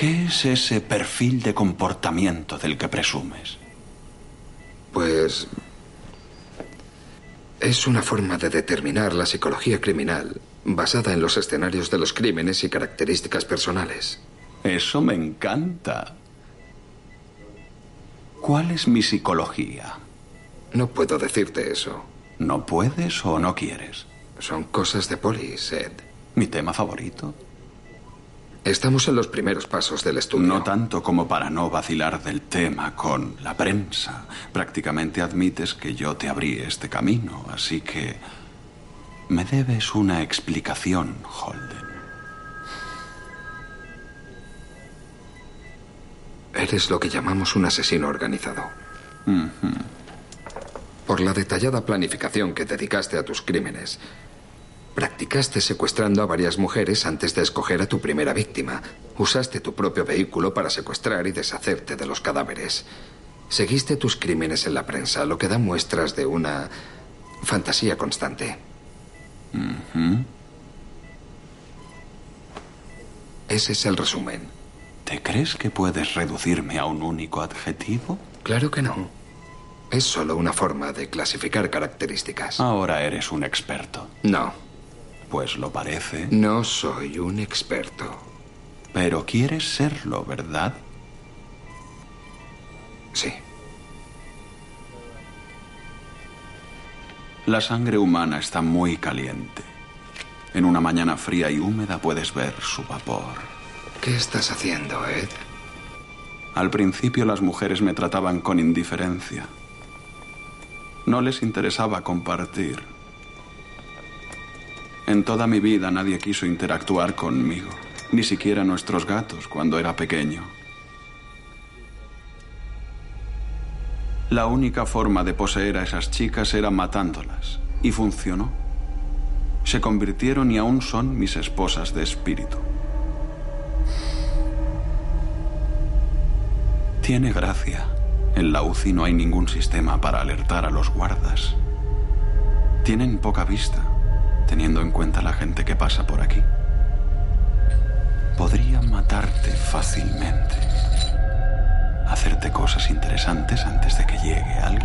¿Qué es ese perfil de comportamiento del que presumes? Pues es una forma de determinar la psicología criminal basada en los escenarios de los crímenes y características personales. Eso me encanta. ¿Cuál es mi psicología? No puedo decirte eso. ¿No puedes o no quieres? Son cosas de polis, Ed. Mi tema favorito. Estamos en los primeros pasos del estudio. No tanto como para no vacilar del tema con la prensa. Prácticamente admites que yo te abrí este camino, así que me debes una explicación, Holden. Eres lo que llamamos un asesino organizado. Por la detallada planificación que dedicaste a tus crímenes, Practicaste secuestrando a varias mujeres antes de escoger a tu primera víctima. Usaste tu propio vehículo para secuestrar y deshacerte de los cadáveres. Seguiste tus crímenes en la prensa, lo que da muestras de una fantasía constante. Ese es el resumen. ¿Te crees que puedes reducirme a un único adjetivo? Claro que no. Es solo una forma de clasificar características. Ahora eres un experto. No. Pues lo parece. No soy un experto. Pero quieres serlo, ¿verdad? Sí. La sangre humana está muy caliente. En una mañana fría y húmeda puedes ver su vapor. ¿Qué estás haciendo, Ed? Al principio las mujeres me trataban con indiferencia. No les interesaba compartir. En toda mi vida nadie quiso interactuar conmigo, ni siquiera nuestros gatos cuando era pequeño. La única forma de poseer a esas chicas era matándolas, y funcionó. Se convirtieron y aún son mis esposas de espíritu. Tiene gracia. En la UCI no hay ningún sistema para alertar a los guardas. Tienen poca vista, teniendo en cuenta la gente que pasa por aquí. Podrían matarte fácilmente. Hacerte cosas interesantes antes de que llegue alguien.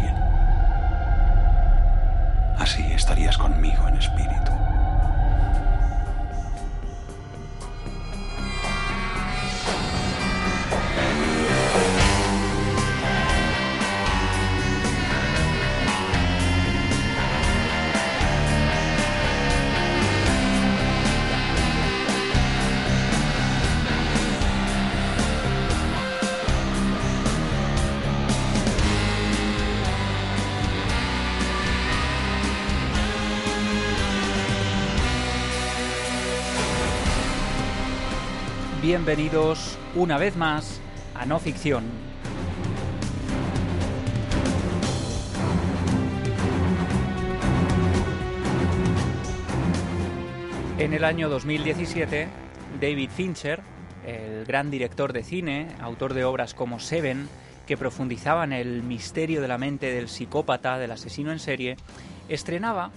Bienvenidos una vez más a No Ficción. En el año 2017, David Fincher, el gran director de cine, autor de obras como Seven, que profundizaban el misterio de la mente del psicópata, del asesino en serie, estrenaba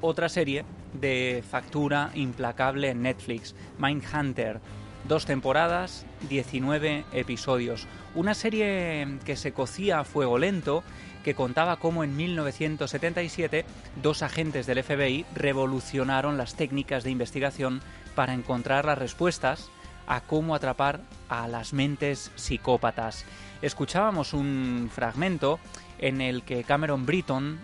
otra serie de factura implacable en Netflix, Mindhunter, Dos temporadas, 19 episodios. Una serie que se cocía a fuego lento, que contaba cómo en 1977 dos agentes del FBI revolucionaron las técnicas de investigación para encontrar las respuestas a cómo atrapar a las mentes psicópatas. Escuchábamos un fragmento en el que Cameron Britton,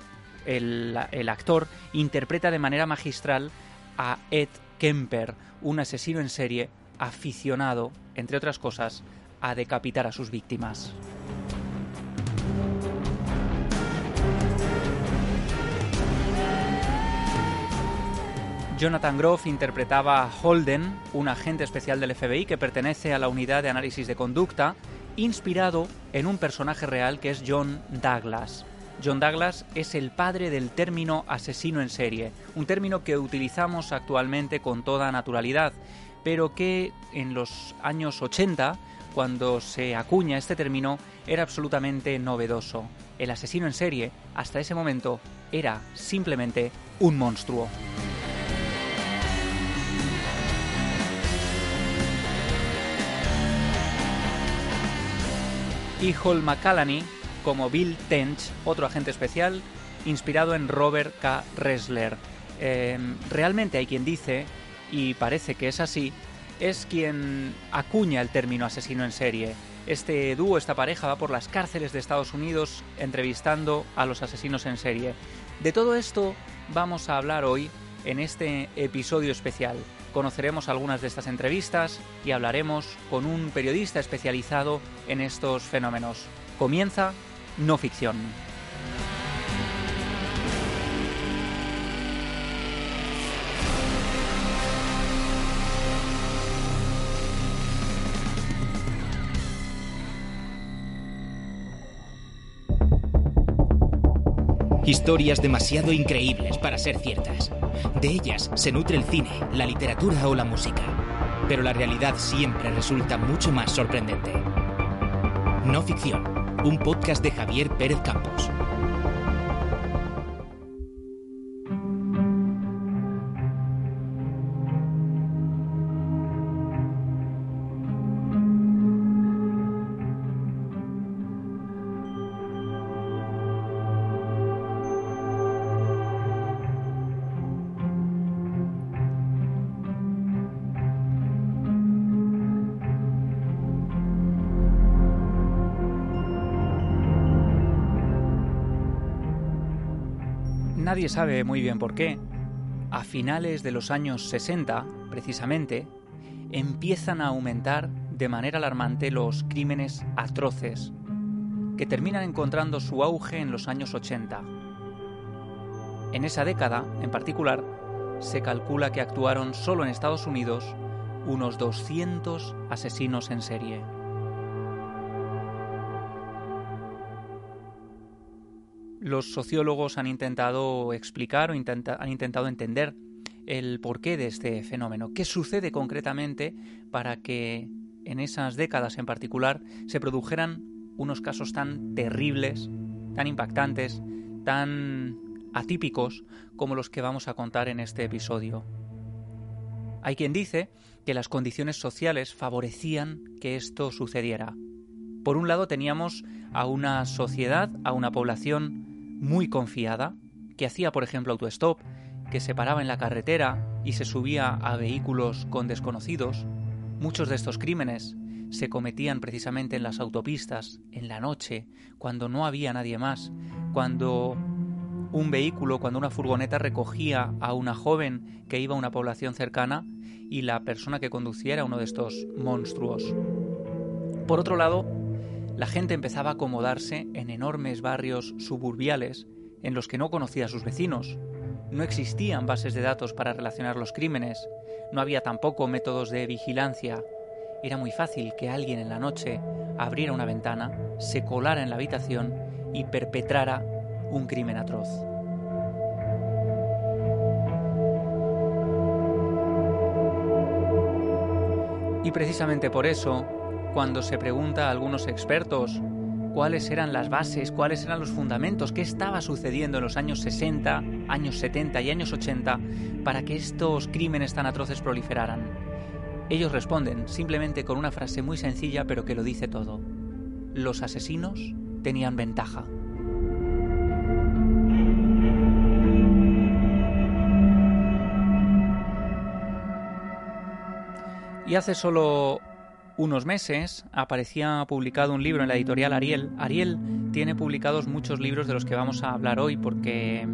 el, actor, interpreta de manera magistral a Ed Kemper, un asesino en serie aficionado, entre otras cosas, a decapitar a sus víctimas. Jonathan Groff interpretaba a Holden, un agente especial del FBI que pertenece a la unidad de análisis de conducta, inspirado en un personaje real que es John Douglas. John Douglas es el padre del término asesino en serie, un término que utilizamos actualmente con toda naturalidad pero que en los años 80, cuando se acuña este término, era absolutamente novedoso. El asesino en serie, hasta ese momento, era simplemente un monstruo. y Hall McCallany como Bill Tench, otro agente especial inspirado en Robert K. Ressler. Em, realmente hay quien dice, y parece que es así, es quien acuña el término asesino en serie. Este dúo, esta pareja, va por las cárceles de Estados Unidos entrevistando a los asesinos en serie. De todo esto vamos a hablar hoy en este episodio especial. Conoceremos algunas de estas entrevistas y hablaremos con un periodista especializado en estos fenómenos. Comienza No Ficción. Historias demasiado increíbles para ser ciertas. De ellas se nutre el cine, la literatura o la música. Pero la realidad siempre resulta mucho más sorprendente. No ficción, un podcast de Javier Pérez Campos. Sabe muy bien por qué. A finales de los años 60, precisamente, empiezan a aumentar de manera alarmante los crímenes atroces, que terminan encontrando su auge en los años 80. En esa década, en particular, se calcula que actuaron solo en Estados Unidos unos 200 asesinos en serie. Los sociólogos han intentado explicar o han intentado entender el porqué de este fenómeno, qué sucede concretamente para que en esas décadas en particular se produjeran unos casos tan terribles, tan impactantes, tan atípicos como los que vamos a contar en este episodio. Hay quien dice que las condiciones sociales favorecían que esto sucediera. Por un lado teníamos a una sociedad, a una población muy confiada, que hacía, por ejemplo, autostop, que se paraba en la carretera y se subía a vehículos con desconocidos. Muchos de estos crímenes se cometían precisamente en las autopistas, en la noche, cuando no había nadie más, cuando un vehículo, cuando una furgoneta recogía a una joven que iba a una población cercana y la persona que conducía era uno de estos monstruos. Por otro lado, la gente empezaba a acomodarse en enormes barrios suburbiales en los que no conocía a sus vecinos. No existían bases de datos para relacionar los crímenes, no había tampoco métodos de vigilancia. Era muy fácil que alguien en la noche abriera una ventana, se colara en la habitación y perpetrara un crimen atroz. Y precisamente por eso, cuando se pregunta a algunos expertos cuáles eran las bases, cuáles eran los fundamentos, qué estaba sucediendo en los años 60, años 70 y años 80 para que estos crímenes tan atroces proliferaran. Ellos responden simplemente con una frase muy sencilla pero que lo dice todo. Los asesinos tenían ventaja. Y hace solo unos meses aparecía publicado un libro en la editorial Ariel. Ariel tiene publicados muchos libros de los que vamos a hablar hoy porque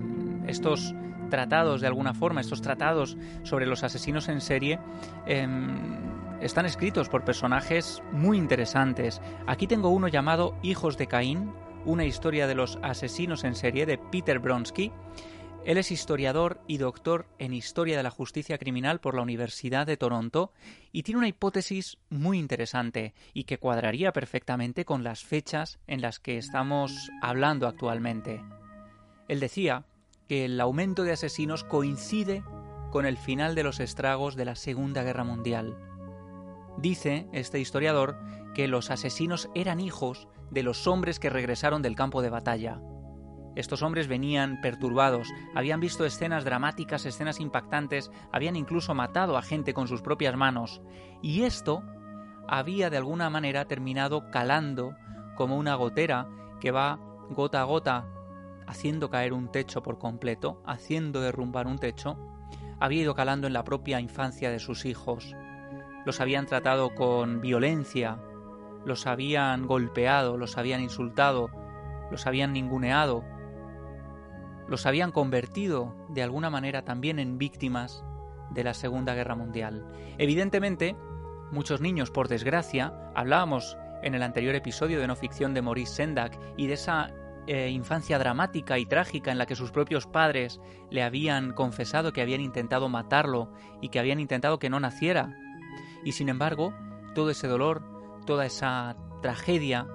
estos tratados de alguna forma, estos tratados sobre los asesinos en serie, em, están escritos por personajes muy interesantes. Aquí tengo uno llamado Hijos de Caín, una historia de los asesinos en serie de Peter Bronsky. Él es historiador y doctor en Historia de la Justicia Criminal por la Universidad de Toronto y tiene una hipótesis muy interesante y que cuadraría perfectamente con las fechas en las que estamos hablando actualmente. Él decía que el aumento de asesinos coincide con el final de los estragos de la Segunda Guerra Mundial. Dice este historiador que los asesinos eran hijos de los hombres que regresaron del campo de batalla estos hombres venían perturbados, habían visto escenas dramáticas, escenas impactantes, habían incluso matado a gente con sus propias manos, y esto había de alguna manera terminado calando como una gotera que va gota a gota haciendo caer un techo por completo, haciendo derrumbar un techo, había ido calando en la propia infancia de sus hijos. Los habían tratado con violencia, los habían golpeado, los habían insultado, los habían ninguneado, los habían convertido de alguna manera también en víctimas de la Segunda Guerra Mundial. Evidentemente, muchos niños, por desgracia, hablábamos en el anterior episodio de no ficción de Maurice Sendak y de esa eh, infancia dramática y trágica en la que sus propios padres le habían confesado que habían intentado matarlo y que habían intentado que no naciera. Y sin embargo, todo ese dolor, toda esa tragedia,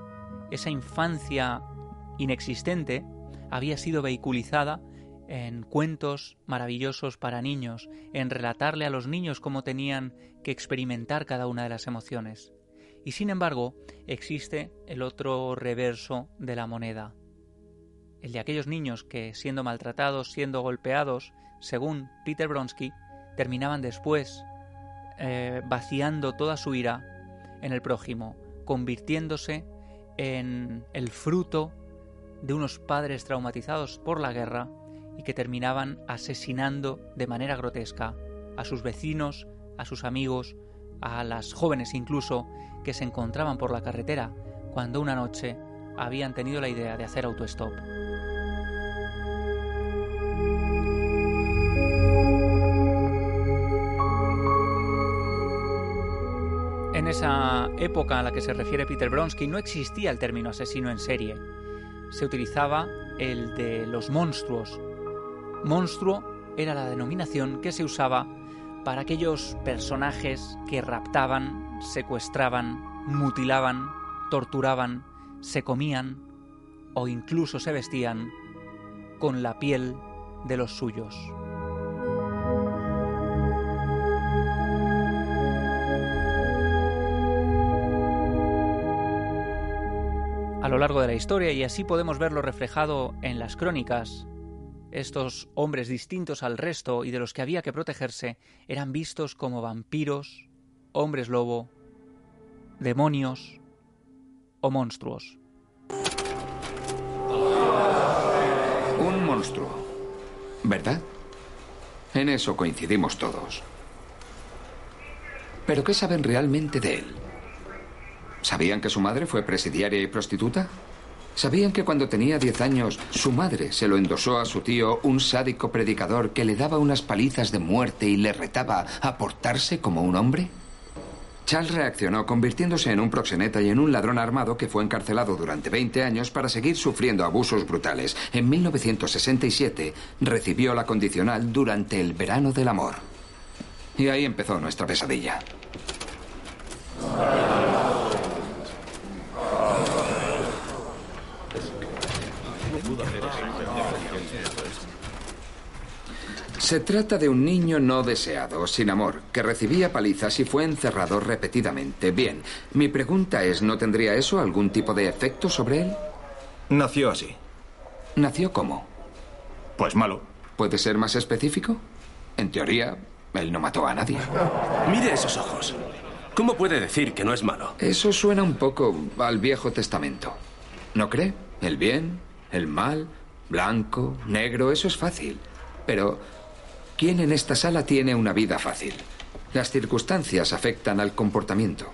esa infancia inexistente, había sido vehiculizada en cuentos maravillosos para niños, en relatarle a los niños cómo tenían que experimentar cada una de las emociones. Y sin embargo, existe el otro reverso de la moneda, el de aquellos niños que, siendo maltratados, siendo golpeados, según Peter Bronsky, terminaban después eh, vaciando toda su ira en el prójimo, convirtiéndose en el fruto de unos padres traumatizados por la guerra y que terminaban asesinando de manera grotesca a sus vecinos, a sus amigos, a las jóvenes incluso que se encontraban por la carretera cuando una noche habían tenido la idea de hacer autostop. En esa época a la que se refiere Peter Bronsky no existía el término asesino en serie. Se utilizaba el de los monstruos. Monstruo era la denominación que se usaba para aquellos personajes que raptaban, secuestraban, mutilaban, torturaban, se comían o incluso se vestían con la piel de los suyos. A lo largo de la historia y así podemos verlo reflejado en las crónicas, estos hombres distintos al resto y de los que había que protegerse eran vistos como vampiros, hombres lobo, demonios o monstruos. Un monstruo, ¿verdad? En eso coincidimos todos. ¿Pero qué saben realmente de él? ¿Sabían que su madre fue presidiaria y prostituta? ¿Sabían que cuando tenía 10 años su madre se lo endosó a su tío, un sádico predicador que le daba unas palizas de muerte y le retaba a portarse como un hombre? Charles reaccionó convirtiéndose en un proxeneta y en un ladrón armado que fue encarcelado durante 20 años para seguir sufriendo abusos brutales. En 1967 recibió la condicional durante el verano del amor. Y ahí empezó nuestra pesadilla. Se trata de un niño no deseado, sin amor, que recibía palizas y fue encerrado repetidamente. Bien, mi pregunta es, ¿no tendría eso algún tipo de efecto sobre él? Nació así. ¿Nació cómo? Pues malo. ¿Puede ser más específico? En teoría, él no mató a nadie. Mire esos ojos. ¿Cómo puede decir que no es malo? Eso suena un poco al Viejo Testamento. ¿No cree? El bien, el mal, blanco, negro, eso es fácil. Pero ¿Quién en esta sala tiene una vida fácil? Las circunstancias afectan al comportamiento.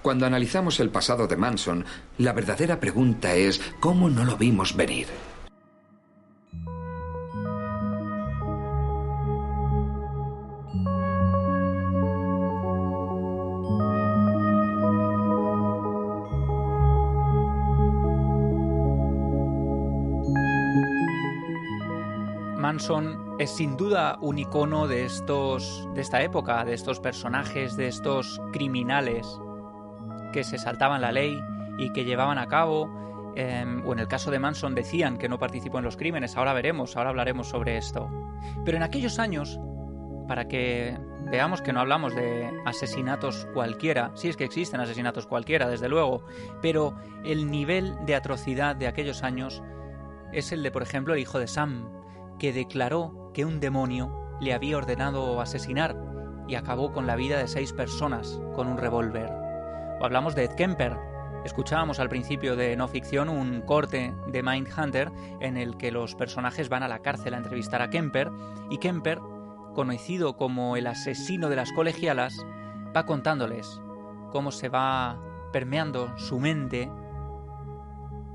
Cuando analizamos el pasado de Manson, la verdadera pregunta es, ¿cómo no lo vimos venir? Manson es sin duda un icono de estos de esta época, de estos personajes, de estos criminales que se saltaban la ley y que llevaban a cabo em, o en el caso de Manson decían que no participó en los crímenes, ahora veremos, ahora hablaremos sobre esto. Pero en aquellos años, para que veamos que no hablamos de asesinatos cualquiera, sí es que existen asesinatos cualquiera, desde luego, pero el nivel de atrocidad de aquellos años es el de, por ejemplo, el hijo de Sam, que declaró que un demonio le había ordenado asesinar y acabó con la vida de seis personas con un revólver. O hablamos de Ed Kemper, Escuchábamos al principio de No Ficción un corte de Mindhunter en el que los personajes van a la cárcel a entrevistar a Kemper y Kemper, conocido como el asesino de las colegialas, va contándoles cómo se va permeando su mente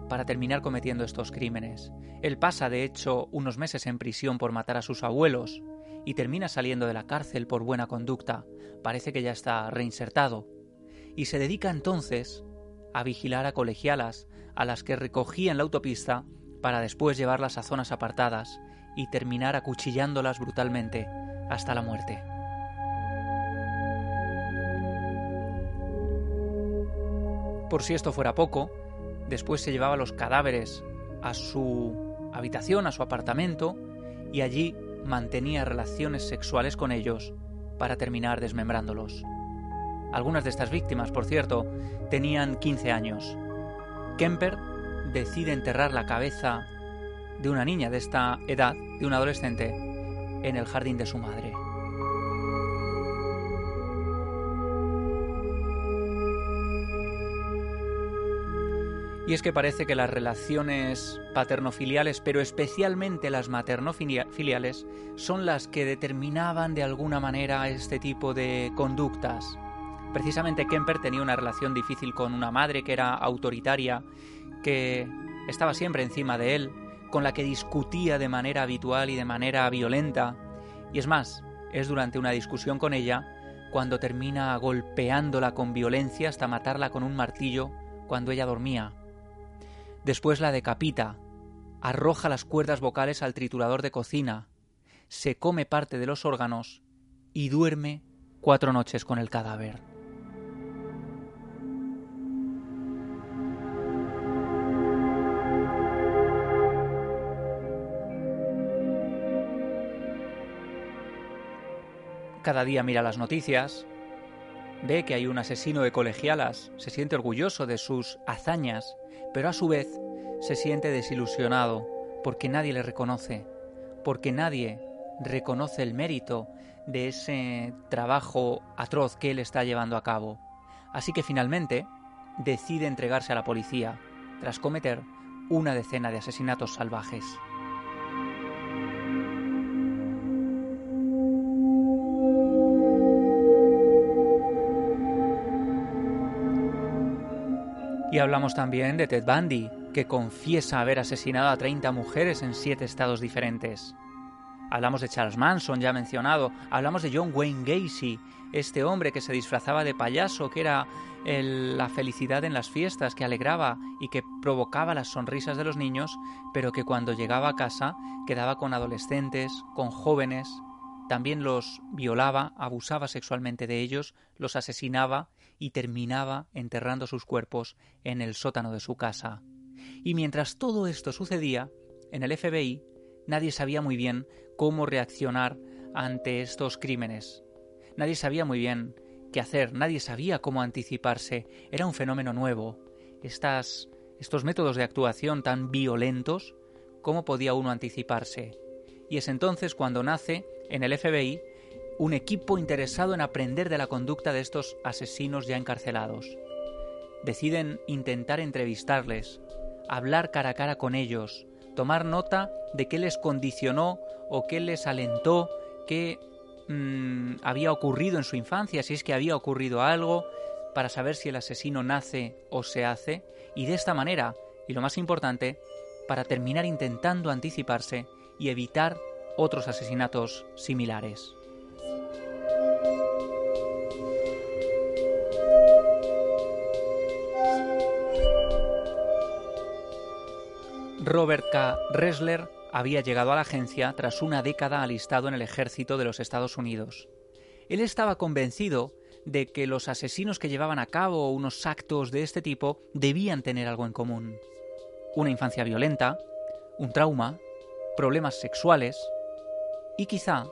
para terminar cometiendo estos crímenes. Él pasa, de hecho, unos meses en prisión por matar a sus abuelos y termina saliendo de la cárcel por buena conducta. Parece que ya está reinsertado. Y se dedica entonces a vigilar a colegialas a las que recogía en la autopista para después llevarlas a zonas apartadas y terminar acuchillándolas brutalmente hasta la muerte. Por si esto fuera poco, después se llevaba los cadáveres a su habitación, a su apartamento, y allí mantenía relaciones sexuales con ellos para terminar desmembrándolos. Algunas de estas víctimas, por cierto, tenían 15 años. Kemper decide enterrar la cabeza de una niña de esta edad, de un adolescente, en el jardín de su madre. Y es que parece que las relaciones paternofiliales, pero especialmente las maternofiliales, son las que determinaban de alguna manera este tipo de conductas. Precisamente Kemper tenía una relación difícil con una madre que era autoritaria, que estaba siempre encima de él, con la que discutía de manera habitual y de manera violenta. Y es más, es durante una discusión con ella cuando termina golpeándola con violencia hasta matarla con un martillo cuando ella dormía. Después la decapita, arroja las cuerdas vocales al triturador de cocina, se come parte de los órganos y duerme cuatro noches con el cadáver. Cada día mira las noticias, ve que hay un asesino de colegialas, se siente orgulloso de sus hazañas pero a su vez se siente desilusionado porque nadie le reconoce, porque nadie reconoce el mérito de ese trabajo atroz que él está llevando a cabo. Así que finalmente decide entregarse a la policía tras cometer una decena de asesinatos salvajes. Y hablamos también de Ted Bundy, que confiesa haber asesinado a 30 mujeres en 7 estados diferentes. Hablamos de Charles Manson, ya mencionado. Hablamos de John Wayne Gacy, este hombre que se disfrazaba de payaso, que era la felicidad en las fiestas, que alegraba y que provocaba las sonrisas de los niños, pero que cuando llegaba a casa quedaba con adolescentes, con jóvenes, también los violaba, abusaba sexualmente de ellos, los asesinaba y terminaba enterrando sus cuerpos en el sótano de su casa. Y mientras todo esto sucedía, en el FBI nadie sabía muy bien cómo reaccionar ante estos crímenes. Nadie sabía muy bien qué hacer, nadie sabía cómo anticiparse. Era un fenómeno nuevo. Estas, estos métodos de actuación tan violentos, ¿cómo podía uno anticiparse? Y es entonces cuando nace en el FBI un equipo interesado en aprender de la conducta de estos asesinos ya encarcelados. Deciden intentar entrevistarles, hablar cara a cara con ellos, tomar nota de qué les condicionó o qué les alentó, qué mm, había ocurrido en su infancia, si es que había ocurrido algo, para saber si el asesino nace o se hace, y de esta manera, y lo más importante, para terminar intentando anticiparse y evitar otros asesinatos similares. Robert K. Ressler había llegado a la agencia tras una década alistado en el ejército de los Estados Unidos. Él estaba convencido de que los asesinos que llevaban a cabo unos actos de este tipo debían tener algo en común. Una infancia violenta, un trauma, problemas sexuales y quizá,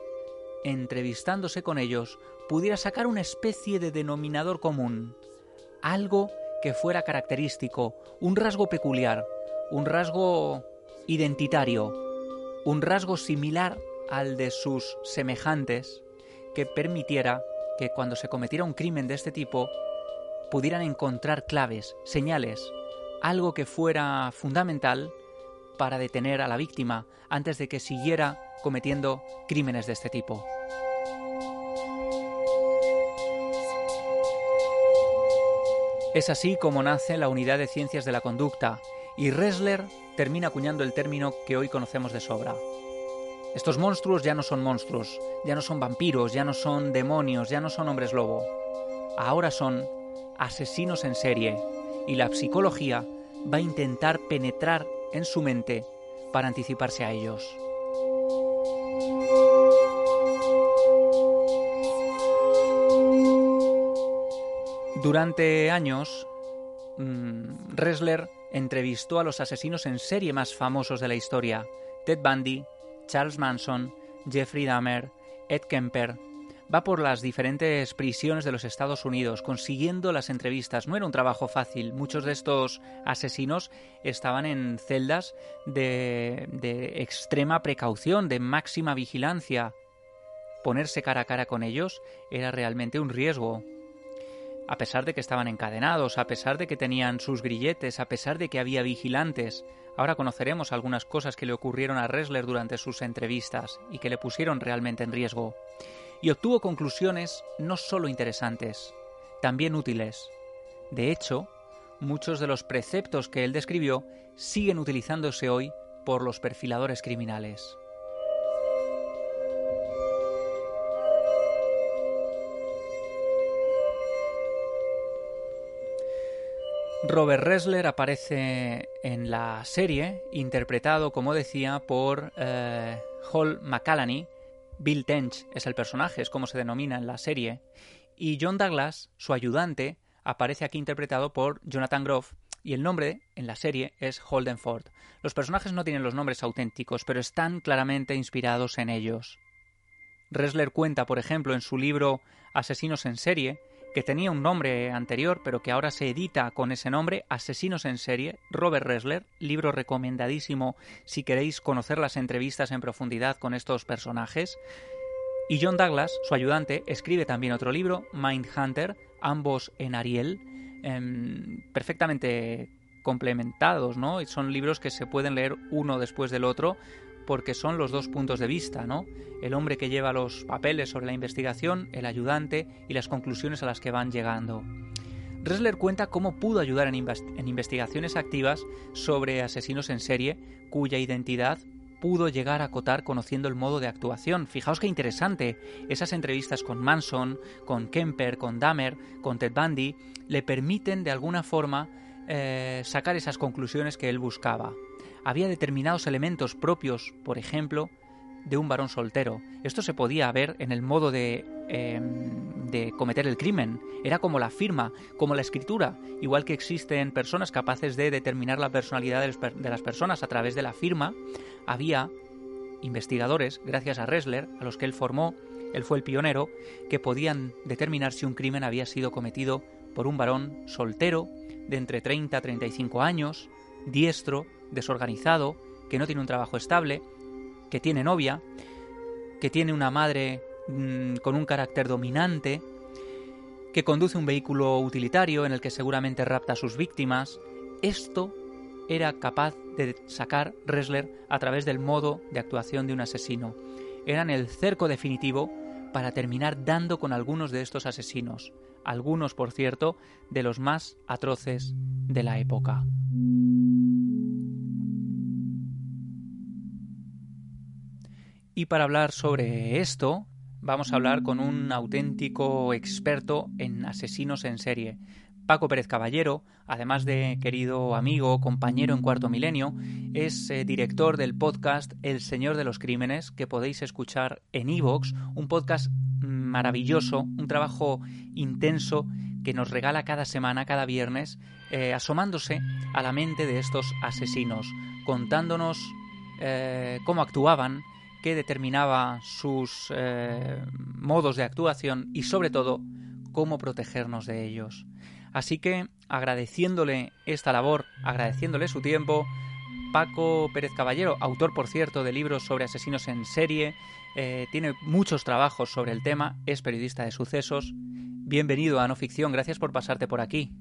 entrevistándose con ellos, pudiera sacar una especie de denominador común, algo que fuera característico, un rasgo peculiar, un rasgo identitario, un rasgo similar al de sus semejantes que permitiera que cuando se cometiera un crimen de este tipo pudieran encontrar claves, señales, algo que fuera fundamental para detener a la víctima antes de que siguiera cometiendo crímenes de este tipo. Es así como nace la Unidad de Ciencias de la Conducta y Ressler termina acuñando el término que hoy conocemos de sobra. Estos monstruos ya no son monstruos, ya no son vampiros, ya no son demonios, ya no son hombres lobo. Ahora son asesinos en serie y la psicología va a intentar penetrar en su mente para anticiparse a ellos. Durante años, mm, Ressler entrevistó a los asesinos en serie más famosos de la historia, Ted Bundy, Charles Manson, Jeffrey Dahmer, Ed Kemper, va por las diferentes prisiones de los Estados Unidos consiguiendo las entrevistas. No era un trabajo fácil. Muchos de estos asesinos estaban en celdas de, de extrema precaución, de máxima vigilancia. Ponerse cara a cara con ellos era realmente un riesgo. A pesar de que estaban encadenados, a pesar de que tenían sus grilletes, a pesar de que había vigilantes, ahora conoceremos algunas cosas que le ocurrieron a Ressler durante sus entrevistas y que le pusieron realmente en riesgo y obtuvo conclusiones no solo interesantes, también útiles. De hecho, muchos de los preceptos que él describió siguen utilizándose hoy por los perfiladores criminales. Robert Ressler aparece en la serie, interpretado, como decía, por eh, Hall McCallany, Bill Tench es el personaje, es como se denomina en la serie, y John Douglas, su ayudante, aparece aquí interpretado por Jonathan Groff, y el nombre en la serie es Holden Ford. Los personajes no tienen los nombres auténticos, pero están claramente inspirados en ellos. Ressler cuenta, por ejemplo, en su libro Asesinos en serie, que tenía un nombre anterior, pero que ahora se edita con ese nombre, Asesinos en serie, Robert Ressler, libro recomendadísimo si queréis conocer las entrevistas en profundidad con estos personajes. Y John Douglas, su ayudante, escribe también otro libro, Mindhunter, ambos en Ariel, em, perfectamente complementados, ¿no? Son libros que se pueden leer uno después del otro porque son los dos puntos de vista, ¿no? El hombre que lleva los papeles sobre la investigación, el ayudante y las conclusiones a las que van llegando. Ressler cuenta cómo pudo ayudar en, investigaciones activas sobre asesinos en serie cuya identidad pudo llegar a acotar conociendo el modo de actuación. Fijaos qué interesante. Esas entrevistas con Manson, con Kemper, con Dahmer, con Ted Bundy, le permiten de alguna forma eh, sacar esas conclusiones que él buscaba había determinados elementos propios, por ejemplo, de un varón soltero. Esto se podía ver en el modo de, em, de cometer el crimen. Era como la firma, como la escritura, igual que existen personas capaces de determinar la personalidad de las personas a través de la firma, había investigadores, gracias a Ressler, a los que él formó, él fue el pionero, que podían determinar si un crimen había sido cometido por un varón soltero de entre 30 a 35 años, diestro, desorganizado, que no tiene un trabajo estable, que tiene novia, que tiene una madre mm, con un carácter dominante, que conduce un vehículo utilitario en el que seguramente rapta a sus víctimas. Esto era capaz de sacar Ressler a través del modo de actuación de un asesino. Eran el cerco definitivo para terminar dando con algunos de estos asesinos, algunos, por cierto, de los más atroces de la época. Y para hablar sobre esto, vamos a hablar con un auténtico experto en asesinos en serie. Paco Pérez Caballero, además de querido amigo, compañero en Cuarto Milenio, es eh, director del podcast El Señor de los Crímenes, que podéis escuchar en Evox, un podcast maravilloso, un trabajo intenso que nos regala cada semana, cada viernes, eh, asomándose a la mente de estos asesinos, contándonos eh, cómo actuaban, que determinaba sus modos de actuación y sobre todo cómo protegernos de ellos. Así que agradeciéndole esta labor, agradeciéndole su tiempo, Paco Pérez Caballero, autor por cierto de libros sobre asesinos en serie, eh, tiene muchos trabajos sobre el tema, es periodista de sucesos, Bienvenido a No Ficción, gracias por pasarte por aquí.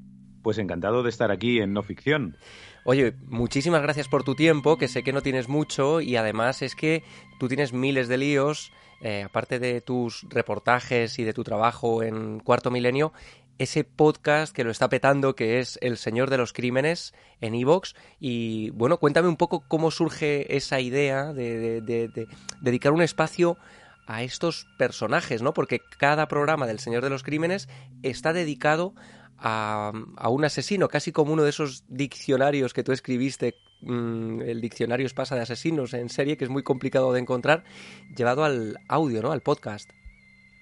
Pues encantado de estar aquí en No Ficción. Oye, muchísimas gracias por tu tiempo, que sé que no tienes mucho y además es que tú tienes miles de líos, eh, aparte de tus reportajes y de tu trabajo en Cuarto Milenio, ese podcast que lo está petando, que es El Señor de los Crímenes en Evox. Y bueno, cuéntame un poco cómo surge esa idea de, de, dedicar un espacio a estos personajes, ¿no? Porque cada programa del Señor de los Crímenes está dedicado a, a, un asesino, casi como uno de esos diccionarios que tú escribiste, mm, el diccionario Espasa de Asesinos en serie, que es muy complicado de encontrar, llevado al audio, ¿no? Al podcast.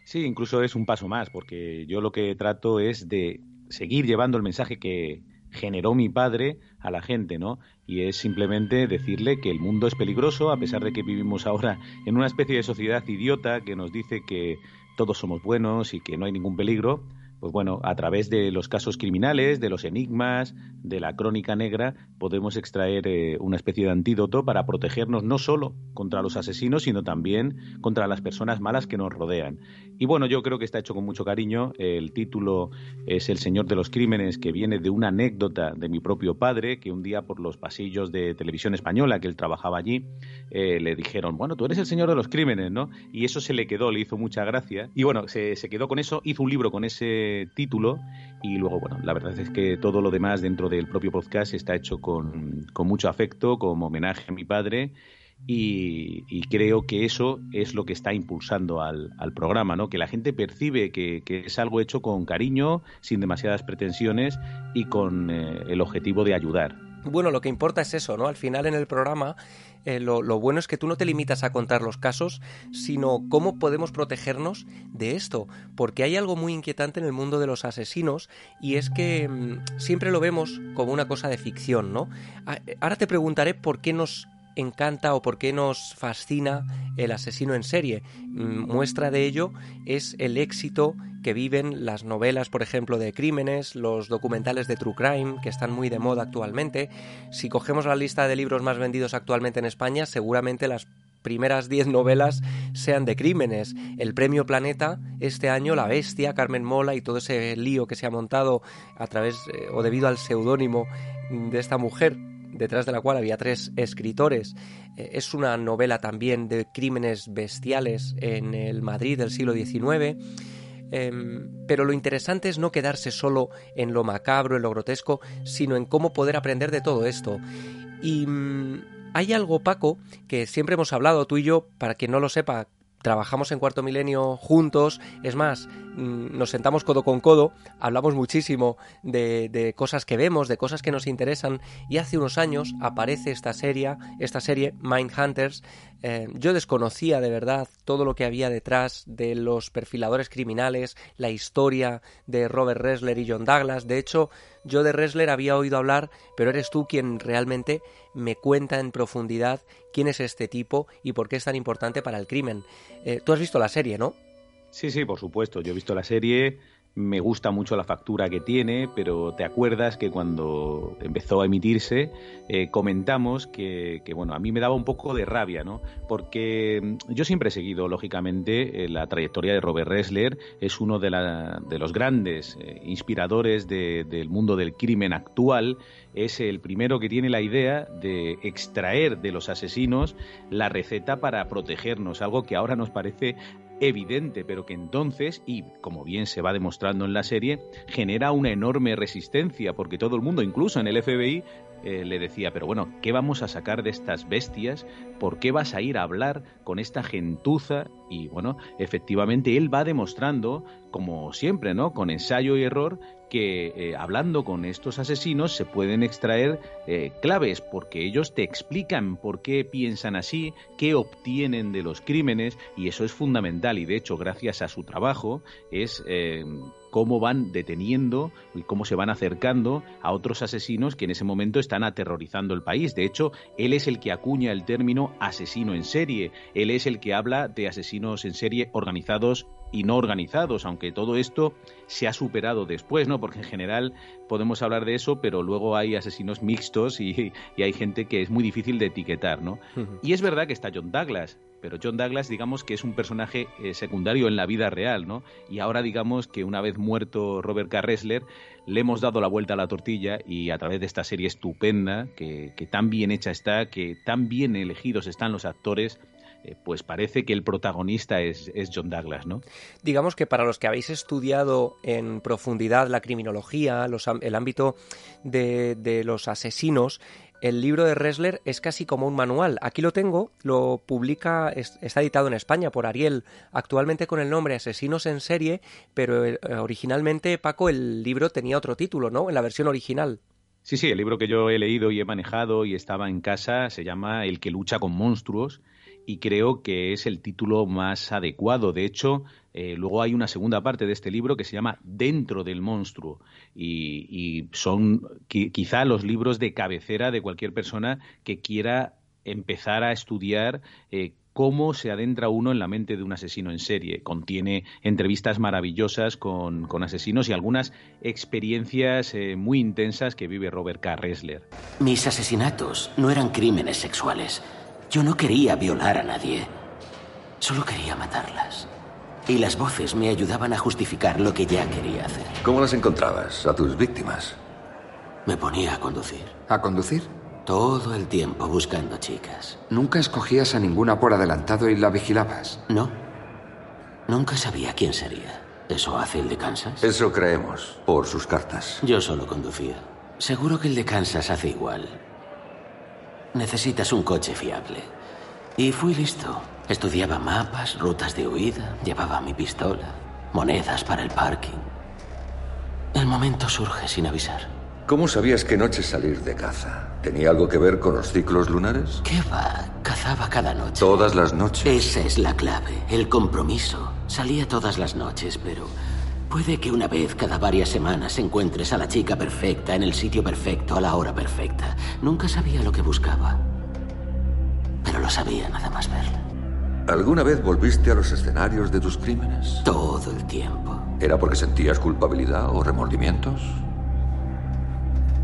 Sí, incluso es un paso más, porque yo lo que trato es de seguir llevando el mensaje que generó mi padre a la gente, ¿no? Y es simplemente decirle que el mundo es peligroso, a pesar de que vivimos ahora en una especie de sociedad idiota que nos dice que todos somos buenos y que no hay ningún peligro pues bueno, a través de los casos criminales, de los enigmas, de la crónica negra, podemos extraer eh, una especie de antídoto para protegernos no solo contra los asesinos, sino también contra las personas malas que nos rodean. Y bueno, yo creo que está hecho con mucho cariño. El título es El Señor de los Crímenes, que viene de una anécdota de mi propio padre, que un día por los pasillos de televisión española, que él trabajaba allí, eh, le dijeron, bueno, tú eres el Señor de los Crímenes, ¿no? Y eso se le quedó, le hizo mucha gracia. Y bueno, se, se quedó con eso, hizo un libro con ese título y luego, bueno, la verdad es que todo lo demás dentro del propio podcast está hecho con, mucho afecto, como homenaje a mi padre y, creo que eso es lo que está impulsando al, programa, ¿no? Que la gente percibe que, es algo hecho con cariño, sin demasiadas pretensiones y con eh, el objetivo de ayudar. Bueno, lo que importa es eso, ¿no? Al final en el programa eh, lo, bueno es que tú no te limitas a contar los casos, sino cómo podemos protegernos de esto, porque hay algo muy inquietante en el mundo de los asesinos y es que mm, siempre lo vemos como una cosa de ficción, ¿no? Ahora te preguntaré por qué nos encanta o por qué nos fascina el asesino en serie. Mm, muestra de ello es el éxito que viven las novelas, por ejemplo, de crímenes, los documentales de True Crime, que están muy de moda actualmente. Si cogemos la lista de libros más vendidos actualmente en España, seguramente las primeras 10 novelas sean de crímenes. El premio Planeta, este año La Bestia, Carmen Mola y todo ese lío que se ha montado a través eh, o debido al seudónimo de esta mujer detrás de la cual había tres escritores. Eh, es una novela también de crímenes bestiales en el Madrid del siglo XIX. Em, pero lo interesante es no quedarse solo en lo macabro, en lo grotesco, sino en cómo poder aprender de todo esto. Y mm, hay algo, Paco, que siempre hemos hablado tú y yo, para quien no lo sepa, trabajamos en Cuarto Milenio juntos, es más, mm, nos sentamos codo con codo, hablamos muchísimo de, cosas que vemos, de cosas que nos interesan, y hace unos años aparece esta serie, esta serie Mindhunters. Eh, yo desconocía de verdad todo lo que había detrás de los perfiladores criminales, la historia de Robert Ressler y John Douglas. De hecho, yo de Ressler había oído hablar, pero eres tú quien realmente me cuenta en profundidad quién es este tipo y por qué es tan importante para el crimen. Eh, tú has visto la serie, ¿no? Sí, sí, por supuesto. Yo he visto la serie, me gusta mucho la factura que tiene, pero te acuerdas que cuando empezó a emitirse eh, comentamos que, bueno, a mí me daba un poco de rabia, ¿no? Porque mm, yo siempre he seguido, lógicamente, eh, la trayectoria de Robert Ressler, es uno de, de los grandes inspiradores del mundo del crimen actual es el primero que tiene la idea de extraer de los asesinos la receta para protegernos, algo que ahora nos parece evidente, pero que entonces, y como bien se va demostrando en la serie, genera una enorme resistencia, porque todo el mundo, incluso en el FBI, eh, le decía, pero bueno, ¿qué vamos a sacar de estas bestias? ¿Por qué vas a ir a hablar con esta gentuza? Y bueno, efectivamente él va demostrando, como siempre, ¿no? Con ensayo y error, que eh, hablando con estos asesinos se pueden extraer eh, claves porque ellos te explican por qué piensan así, qué obtienen de los crímenes y eso es fundamental y de hecho gracias a su trabajo es eh, cómo van deteniendo y cómo se van acercando a otros asesinos que en ese momento están aterrorizando el país. De hecho, él es el que acuña el término asesino en serie, él es el que habla de asesinos en serie organizados y no organizados, aunque todo esto se ha superado después, ¿no? Porque en general podemos hablar de eso, pero luego hay asesinos mixtos y, hay gente que es muy difícil de etiquetar, ¿no? Y es verdad que está John Douglas, pero John Douglas, digamos que es un personaje eh, secundario en la vida real, ¿no? Y ahora, digamos que una vez muerto Robert K. Ressler, le hemos dado la vuelta a la tortilla y a través de esta serie estupenda, que, tan bien hecha está, que tan bien elegidos están los actores, eh, pues parece que el protagonista es, John Douglas, ¿no? Digamos que para los que habéis estudiado en profundidad la criminología, el ámbito de, de los asesinos, el libro de Ressler es casi como un manual. Aquí lo tengo, lo publica, está editado en España por Ariel, actualmente con el nombre Asesinos en serie, pero eh, originalmente, Paco, el libro tenía otro título, ¿no? En la versión original. Sí, sí, el libro que yo he leído y he manejado y estaba en casa se llama El que lucha con monstruos y creo que es el título más adecuado. De hecho, eh, luego hay una segunda parte de este libro que se llama Dentro del monstruo y, son quizá los libros de cabecera de cualquier persona que quiera empezar a estudiar eh, cómo se adentra uno en la mente de un asesino en serie. Contiene entrevistas maravillosas con, asesinos y algunas experiencias eh, muy intensas que vive Robert K. Ressler. Mis asesinatos no eran crímenes sexuales. Yo no quería violar a nadie. Solo quería matarlas. Y las voces me ayudaban a justificar lo que ya quería hacer. ¿Cómo las encontrabas, a tus víctimas? Me ponía a conducir. ¿A conducir? Todo el tiempo buscando chicas. ¿Nunca escogías a ninguna por adelantado y la vigilabas? No. Nunca sabía quién sería. ¿Eso hace el de Kansas? Eso creemos, por sus cartas. Yo solo conducía. Seguro que el de Kansas hace igual. Necesitas un coche fiable. Y fui listo. Estudiaba mapas, rutas de huida, llevaba mi pistola, monedas para el parking. El momento surge sin avisar. ¿Cómo sabías qué noche salir de caza? ¿Tenía algo que ver con los ciclos lunares? ¿Qué va? Cazaba cada noche. ¿Todas las noches? Esa es la clave, el compromiso. Salía todas las noches, pero puede que una vez cada varias semanas encuentres a la chica perfecta en el sitio perfecto a la hora perfecta. Nunca sabía lo que buscaba, pero lo sabía nada más verla. ¿Alguna vez volviste a los escenarios de tus crímenes? Todo el tiempo. ¿Era porque sentías culpabilidad o remordimientos?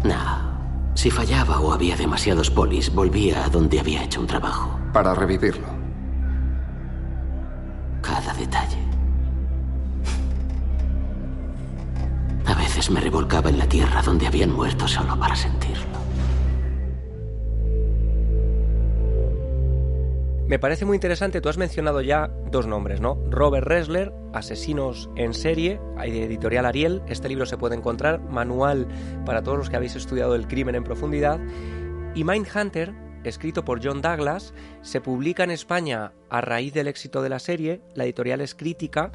No. Si fallaba o había demasiados polis, volvía a donde había hecho un trabajo. Para revivirlo. Cada detalle. Me revolcaba en la tierra donde habían muerto solo para sentirlo. Me parece muy interesante, tú has mencionado ya dos nombres, ¿no? Robert Ressler, Asesinos en serie, de editorial Ariel, este libro se puede encontrar, manual para todos los que habéis estudiado el crimen en profundidad, y Mindhunter, escrito por John Douglas, se publica en España a raíz del éxito de la serie, la editorial es crítica,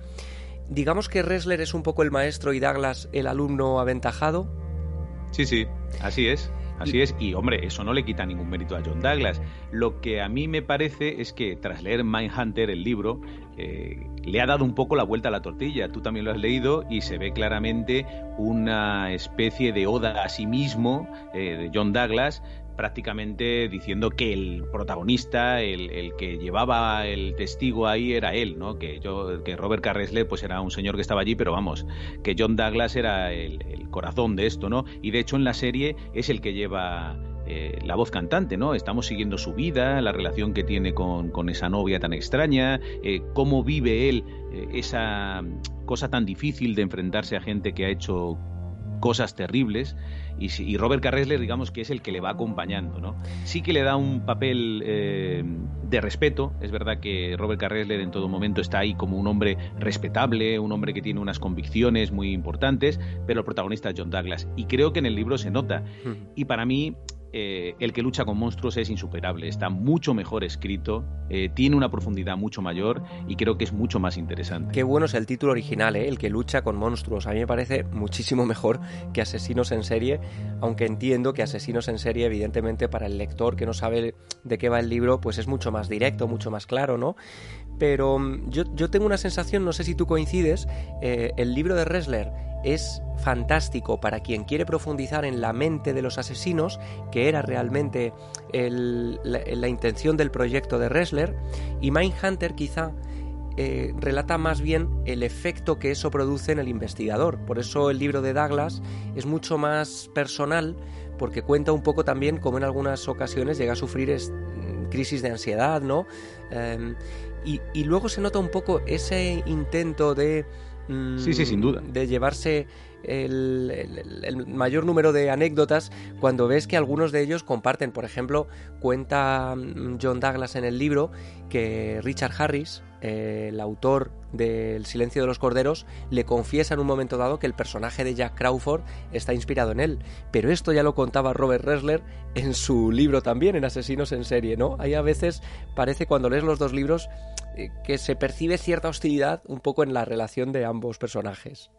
digamos que Ressler es un poco el maestro y Douglas el alumno aventajado. Sí, sí, así es. Así es, y hombre, eso no le quita ningún mérito a John Douglas. Lo que a mí me parece es que tras leer Mindhunter, el libro, eh, le ha dado un poco la vuelta a la tortilla. Tú también lo has leído y se ve claramente una especie de oda a sí mismo eh, de John Douglas, prácticamente diciendo que el protagonista, el, que llevaba el testigo ahí era él, ¿no? Que yo, que Robert Carresle pues era un señor que estaba allí, pero vamos, que John Douglas era el, corazón de esto, ¿no? Y de hecho en la serie es el que lleva eh, la voz cantante, ¿no? Estamos siguiendo su vida, la relación que tiene con, esa novia tan extraña, eh, cómo vive él eh, esa cosa tan difícil de enfrentarse a gente que ha hecho cosas terribles y, Robert Carresler digamos que es el que le va acompañando no sí que le da un papel eh, de respeto. Es verdad que Robert Carresler en todo momento está ahí como un hombre respetable un hombre que tiene unas convicciones muy importantes pero el protagonista es John Douglas. Y creo que en el libro se nota. Y para mí eh, el que lucha con monstruos es insuperable, está mucho mejor escrito, eh, tiene una profundidad mucho mayor y creo que es mucho más interesante. Qué bueno es el título original, ¿eh? el que lucha con monstruos. A mí me parece muchísimo mejor que Asesinos en serie, aunque entiendo que Asesinos en serie, evidentemente, para el lector que no sabe de qué va el libro, pues es mucho más directo, mucho más claro, ¿no? Pero mm, yo, yo tengo una sensación, no sé si tú coincides, el libro de Ressler es fantástico para quien quiere profundizar en la mente de los asesinos, que era realmente la, intención del proyecto de Ressler, y Mindhunter quizá eh, relata más bien el efecto que eso produce en el investigador. Por eso el libro de Douglas es mucho más personal, porque cuenta un poco también cómo en algunas ocasiones llega a sufrir mm, crisis de ansiedad, ¿no? Em, y, luego se nota un poco ese intento de... Mm, sí, sí, sin duda. De llevarse el, mayor número de anécdotas cuando ves que algunos de ellos comparten. Por ejemplo, cuenta mm, John Douglas en el libro que Richard Harris, eh, el autor del Silencio de los Corderos, le confiesa en un momento dado que el personaje de Jack Crawford está inspirado en él. Pero esto ya lo contaba Robert Ressler en su libro también, en Asesinos en Serie, ¿no? Hay a veces, parece cuando lees los dos libros, que se percibe cierta hostilidad un poco en la relación de ambos personajes.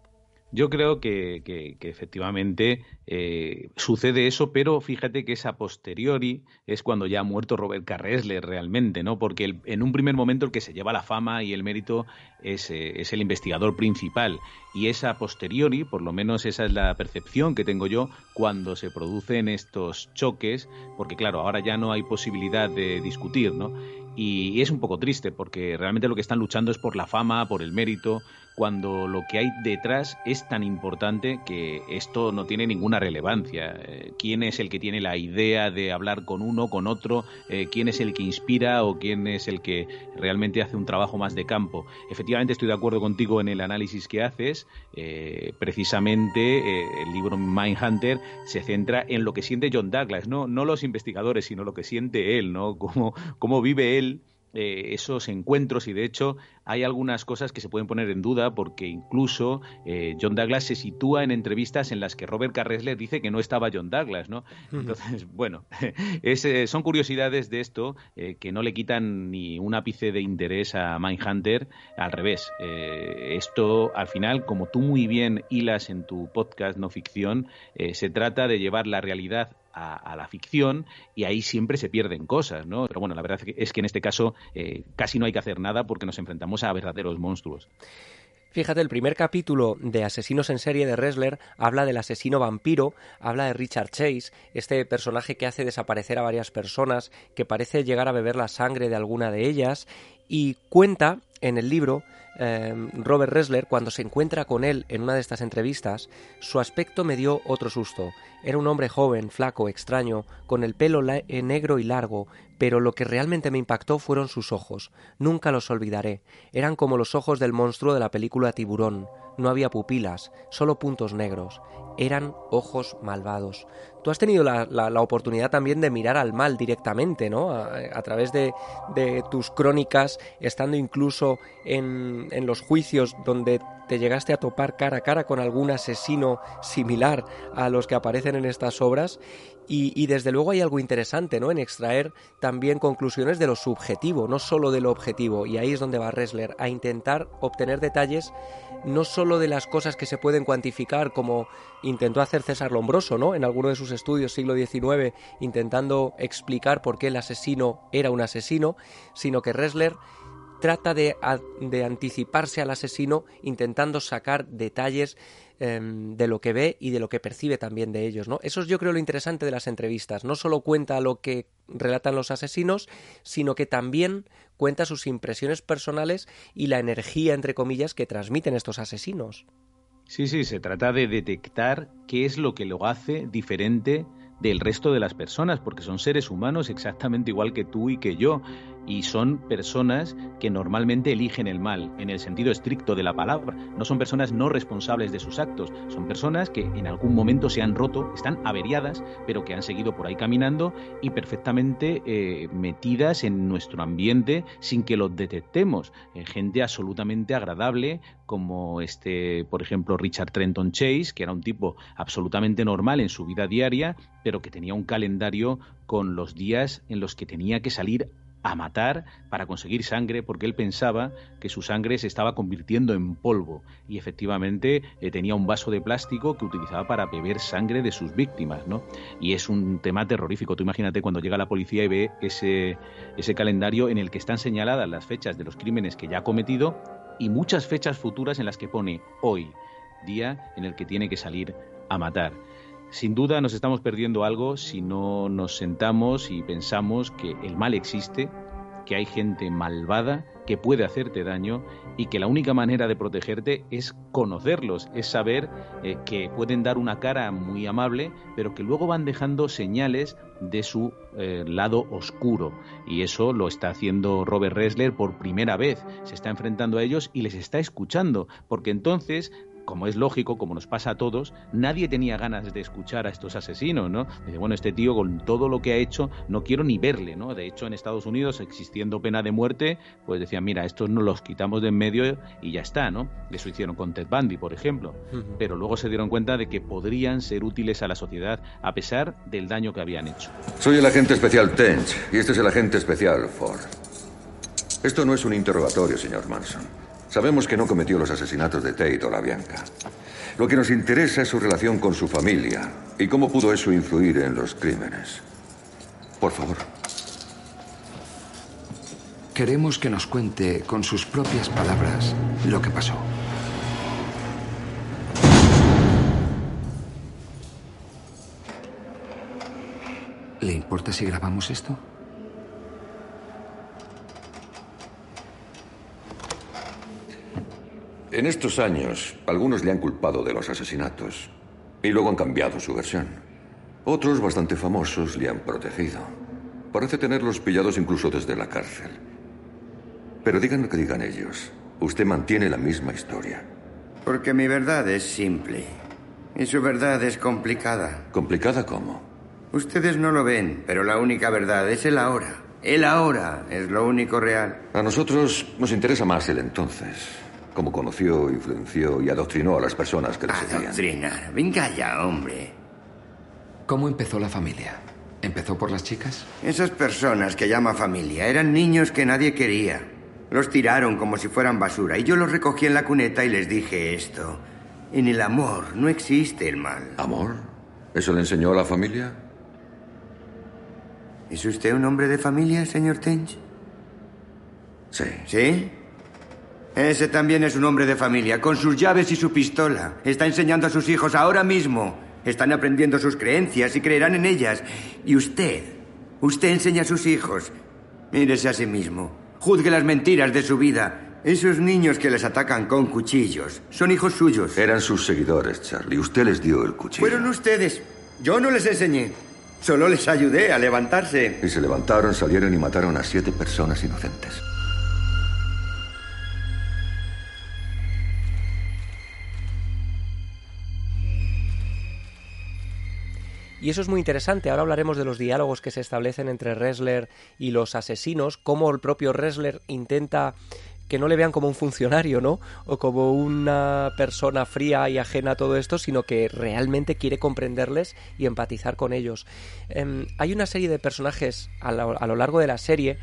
Yo creo que, efectivamente eh, sucede eso, pero fíjate que es a posteriori, es cuando ya ha muerto Robert Carresler realmente, ¿no? Porque en un primer momento el que se lleva la fama y el mérito es, eh, es, el investigador principal. Y es a posteriori, por lo menos esa es la percepción que tengo yo, cuando se producen estos choques, porque claro, ahora ya no hay posibilidad de discutir, ¿no? Y es un poco triste porque realmente lo que están luchando es por la fama, por el mérito, cuando lo que hay detrás es tan importante que esto no tiene ninguna relevancia. Eh, ¿Quién es el que tiene la idea de hablar con uno, con otro? Eh, ¿Quién es el que inspira o quién es el que realmente hace un trabajo más de campo? Efectivamente estoy de acuerdo contigo en el análisis que haces. Eh, precisamente el libro Mindhunter se centra en lo que siente John Douglas, no, no los investigadores, sino lo que siente él, ¿no? Cómo, cómo vive él esos encuentros y de hecho hay algunas cosas que se pueden poner en duda porque incluso eh, John Douglas se sitúa en entrevistas en las que Robert Carresler dice que no estaba John Douglas, ¿no? Entonces, bueno, eh, son curiosidades de esto que no le quitan ni un ápice de interés a Mindhunter, al revés. esto, al final, como tú muy bien hilas en tu podcast no ficción, se trata de llevar la realidad a, la ficción y ahí siempre se pierden cosas, ¿no? Pero bueno, la verdad es que en este caso eh, casi no hay que hacer nada porque nos enfrentamos a verdaderos monstruos. Fíjate, el primer capítulo de Asesinos en serie de Ressler habla del asesino vampiro, habla de Richard Chase, este personaje que hace desaparecer a varias personas, que parece llegar a beber la sangre de alguna de ellas, y cuenta en el libro Em, Robert Ressler, cuando se encuentra con él en una de estas entrevistas, su aspecto me dio otro susto. Era un hombre joven, flaco, extraño, con el pelo eh, negro y largo, pero lo que realmente me impactó fueron sus ojos. Nunca los olvidaré. Eran como los ojos del monstruo de la película Tiburón. No había pupilas, solo puntos negros. Eran ojos malvados. Tú has tenido la, oportunidad también de mirar al mal directamente, ¿no? A, través de, de, tus crónicas, estando incluso en, en los juicios donde te llegaste a topar cara a cara con algún asesino similar a los que aparecen en estas obras y, desde luego hay algo interesante ¿no? en extraer también conclusiones de lo subjetivo, no solo de lo objetivo. Y ahí es donde va Ressler, a intentar obtener detalles no solo de las cosas que se pueden cuantificar, como intentó hacer César Lombroso ¿no? en alguno de sus estudios siglo XIX, intentando explicar por qué el asesino era un asesino, sino que Ressler trata de, de anticiparse al asesino intentando sacar detalles Em, de lo que ve y de lo que percibe también de ellos, ¿no? Eso es yo creo lo interesante de las entrevistas. No solo cuenta lo que relatan los asesinos, sino que también cuenta sus impresiones personales y la energía, entre comillas, que transmiten estos asesinos. Sí, sí, se trata de detectar qué es lo que lo hace diferente del resto de las personas, porque son seres humanos exactamente igual que tú y que yo, y son personas que normalmente eligen el mal, en el sentido estricto de la palabra. No son personas no responsables de sus actos, son personas que en algún momento se han roto, están averiadas, pero que han seguido por ahí caminando y perfectamente eh, metidas en nuestro ambiente sin que los detectemos. Eh, gente absolutamente agradable, como este, por ejemplo, Richard Trenton Chase, que era un tipo absolutamente normal en su vida diaria, pero que tenía un calendario con los días en los que tenía que salir a matar para conseguir sangre porque él pensaba que su sangre se estaba convirtiendo en polvo y efectivamente eh, tenía un vaso de plástico que utilizaba para beber sangre de sus víctimas, ¿no? Y es un tema terrorífico. Tú imagínate cuando llega la policía y ve ese, ese calendario en el que están señaladas las fechas de los crímenes que ya ha cometido y muchas fechas futuras en las que pone hoy, día en el que tiene que salir a matar. Sin duda nos estamos perdiendo algo si no nos sentamos y pensamos que el mal existe que hay gente malvada que puede hacerte daño y que la única manera de protegerte es conocerlos, es saber eh, que pueden dar una cara muy amable, pero que luego van dejando señales de su eh, lado oscuro. Y eso lo está haciendo Robert Ressler por primera vez. Se está enfrentando a ellos y les está escuchando, porque entonces como es lógico, como nos pasa a todos, nadie tenía ganas de escuchar a estos asesinos, ¿no? Dice, bueno, este tío con todo lo que ha hecho, no quiero ni verle, ¿no? De hecho, en Estados Unidos, existiendo pena de muerte, pues decían, mira, estos no los quitamos de en medio y ya está, ¿no? Eso hicieron con Ted Bundy, por ejemplo. Pero luego se dieron cuenta de que podrían ser útiles a la sociedad a pesar del daño que habían hecho. Soy el agente especial Tench y este es el agente especial Ford. Esto no es un interrogatorio, señor Manson. Sabemos que no cometió los asesinatos de Tate o la Bianca. Lo que nos interesa es su relación con su familia y cómo pudo eso influir en los crímenes. Por favor. Queremos que nos cuente con sus propias palabras lo que pasó. ¿Le importa si grabamos esto? En estos años, algunos le han culpado de los asesinatos y luego han cambiado su versión. Otros, bastante famosos, le han protegido. Parece tenerlos pillados incluso desde la cárcel. Pero digan lo que digan ellos, usted mantiene la misma historia. Porque mi verdad es simple y su verdad es complicada. ¿Complicada cómo? Ustedes no lo ven, pero la única verdad es el ahora. El ahora es lo único real. A nosotros nos interesa más el entonces cómo conoció, influenció y adoctrinó a las personas que le seguían. Adoctrinar. Venga ya, hombre. ¿Cómo empezó la familia? ¿Empezó por las chicas? Esas personas que llama familia eran niños que nadie quería. Los tiraron como si fueran basura y yo los recogí en la cuneta y les dije esto. En el amor no existe el mal. ¿Amor? ¿Eso le enseñó a la familia? ¿Es usted un hombre de familia, señor Tench? Sí. ¿Sí? Ese también es un hombre de familia, con sus llaves y su pistola. Está enseñando a sus hijos ahora mismo. Están aprendiendo sus creencias y creerán en ellas. Y usted, usted enseña a sus hijos. Mírese a sí mismo. Juzgue las mentiras de su vida. Esos niños que les atacan con cuchillos son hijos suyos. Eran sus seguidores, Charlie. Usted les dio el cuchillo. Fueron ustedes. Yo no les enseñé. Solo les ayudé a levantarse. Y se levantaron, salieron y mataron a siete personas inocentes. Y eso es muy interesante. Ahora hablaremos de los diálogos que se establecen entre Ressler y los asesinos, cómo el propio Ressler intenta que no le vean como un funcionario, ¿no? O como una persona fría y ajena a todo esto, sino que realmente quiere comprenderles y empatizar con ellos. Em, hay una serie de personajes a lo largo de la serie,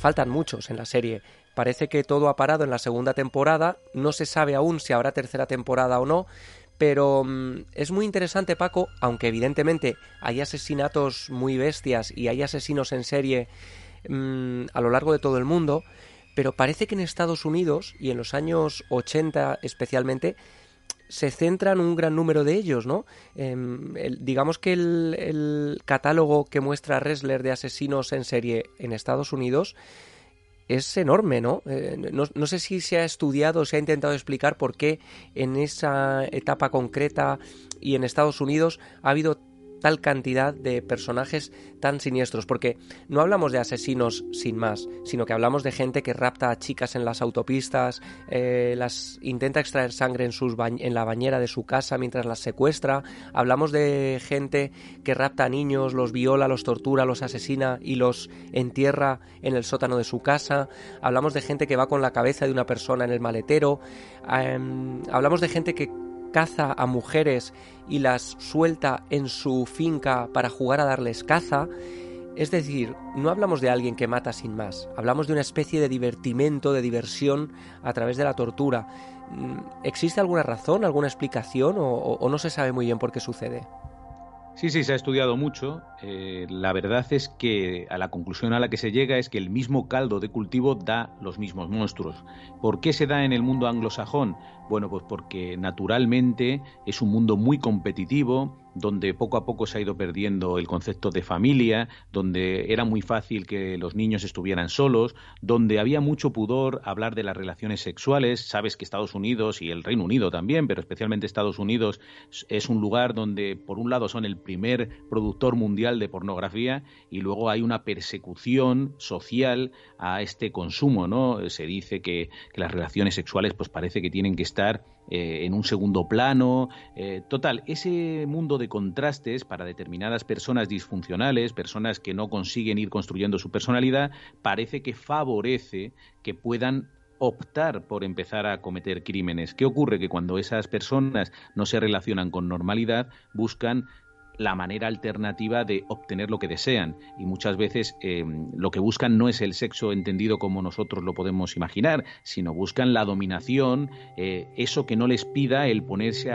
faltan muchos en la serie. Parece que todo ha parado en la segunda temporada, no se sabe aún si habrá tercera temporada o no, pero mm, es muy interesante, Paco, aunque evidentemente hay asesinatos muy bestias y hay asesinos en serie mm, a lo largo de todo el mundo, pero parece que en Estados Unidos y en los años 80 especialmente se centran un gran número de ellos, ¿no? Em, digamos que el, el, catálogo que muestra Ressler de asesinos en serie en Estados Unidos es enorme, ¿no? Eh, ¿no? ¿no? sé si se ha estudiado, se ha intentado explicar por qué en esa etapa concreta y en Estados Unidos ha habido tal cantidad de personajes tan siniestros, porque no hablamos de asesinos sin más, sino que hablamos de gente que rapta a chicas en las autopistas, eh, las intenta extraer sangre en, en la bañera de su casa mientras las secuestra, hablamos de gente que rapta a niños, los viola, los tortura, los asesina y los entierra en el sótano de su casa, hablamos de gente que va con la cabeza de una persona en el maletero, eh, hablamos de gente que caza a mujeres y las suelta en su finca para jugar a darles caza. Es decir, no hablamos de alguien que mata sin más, hablamos de una especie de divertimento, de diversión a través de la tortura. Mm, ¿Existe alguna razón, alguna explicación o, o no se sabe muy bien por qué sucede? Sí, sí, se ha estudiado mucho. Eh, la verdad es que a la conclusión a la que se llega es que el mismo caldo de cultivo da los mismos monstruos. ¿Por qué se da en el mundo anglosajón? Bueno, pues porque naturalmente es un mundo muy competitivo, donde poco a poco se ha ido perdiendo el concepto de familia, donde era muy fácil que los niños estuvieran solos, donde había mucho pudor hablar de las relaciones sexuales. Sabes que Estados Unidos y el Reino Unido también, pero especialmente Estados Unidos es un lugar donde por un lado son el primer productor mundial de pornografía y luego hay una persecución social a este consumo, ¿no? Se dice que, que las relaciones sexuales pues parece que tienen que estar eh, en un segundo plano. Eh, total, ese mundo de contrastes para determinadas personas disfuncionales, personas que no consiguen ir construyendo su personalidad, parece que favorece que puedan optar por empezar a cometer crímenes. ¿Qué ocurre? Que cuando esas personas no se relacionan con normalidad, buscan la manera alternativa de obtener lo que desean. Y muchas veces eh, lo que buscan no es el sexo entendido como nosotros lo podemos imaginar, sino buscan la dominación, eh, eso que no les pida el ponerse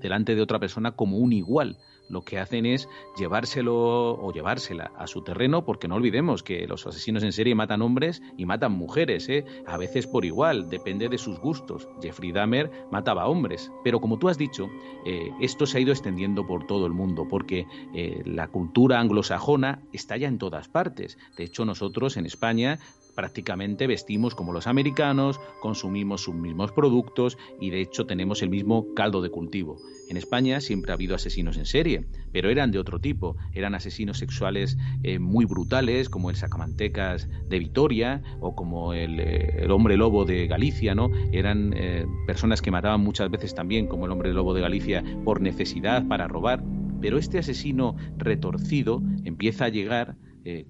delante de otra persona como un igual lo que hacen es llevárselo o llevársela a su terreno, porque no olvidemos que los asesinos en serie matan hombres y matan mujeres, ¿eh? a veces por igual, depende de sus gustos. Jeffrey Dahmer mataba hombres, pero como tú has dicho, eh, esto se ha ido extendiendo por todo el mundo, porque eh, la cultura anglosajona está ya en todas partes. De hecho, nosotros en España prácticamente vestimos como los americanos, consumimos sus mismos productos y de hecho tenemos el mismo caldo de cultivo. En España siempre ha habido asesinos en serie, pero eran de otro tipo. Eran asesinos sexuales eh, muy brutales, como el Sacamantecas de Vitoria o como el, eh, hombre lobo de Galicia, ¿no? Eran eh, personas que mataban muchas veces también, como el hombre lobo de Galicia, por necesidad, para robar. Pero este asesino retorcido empieza a llegar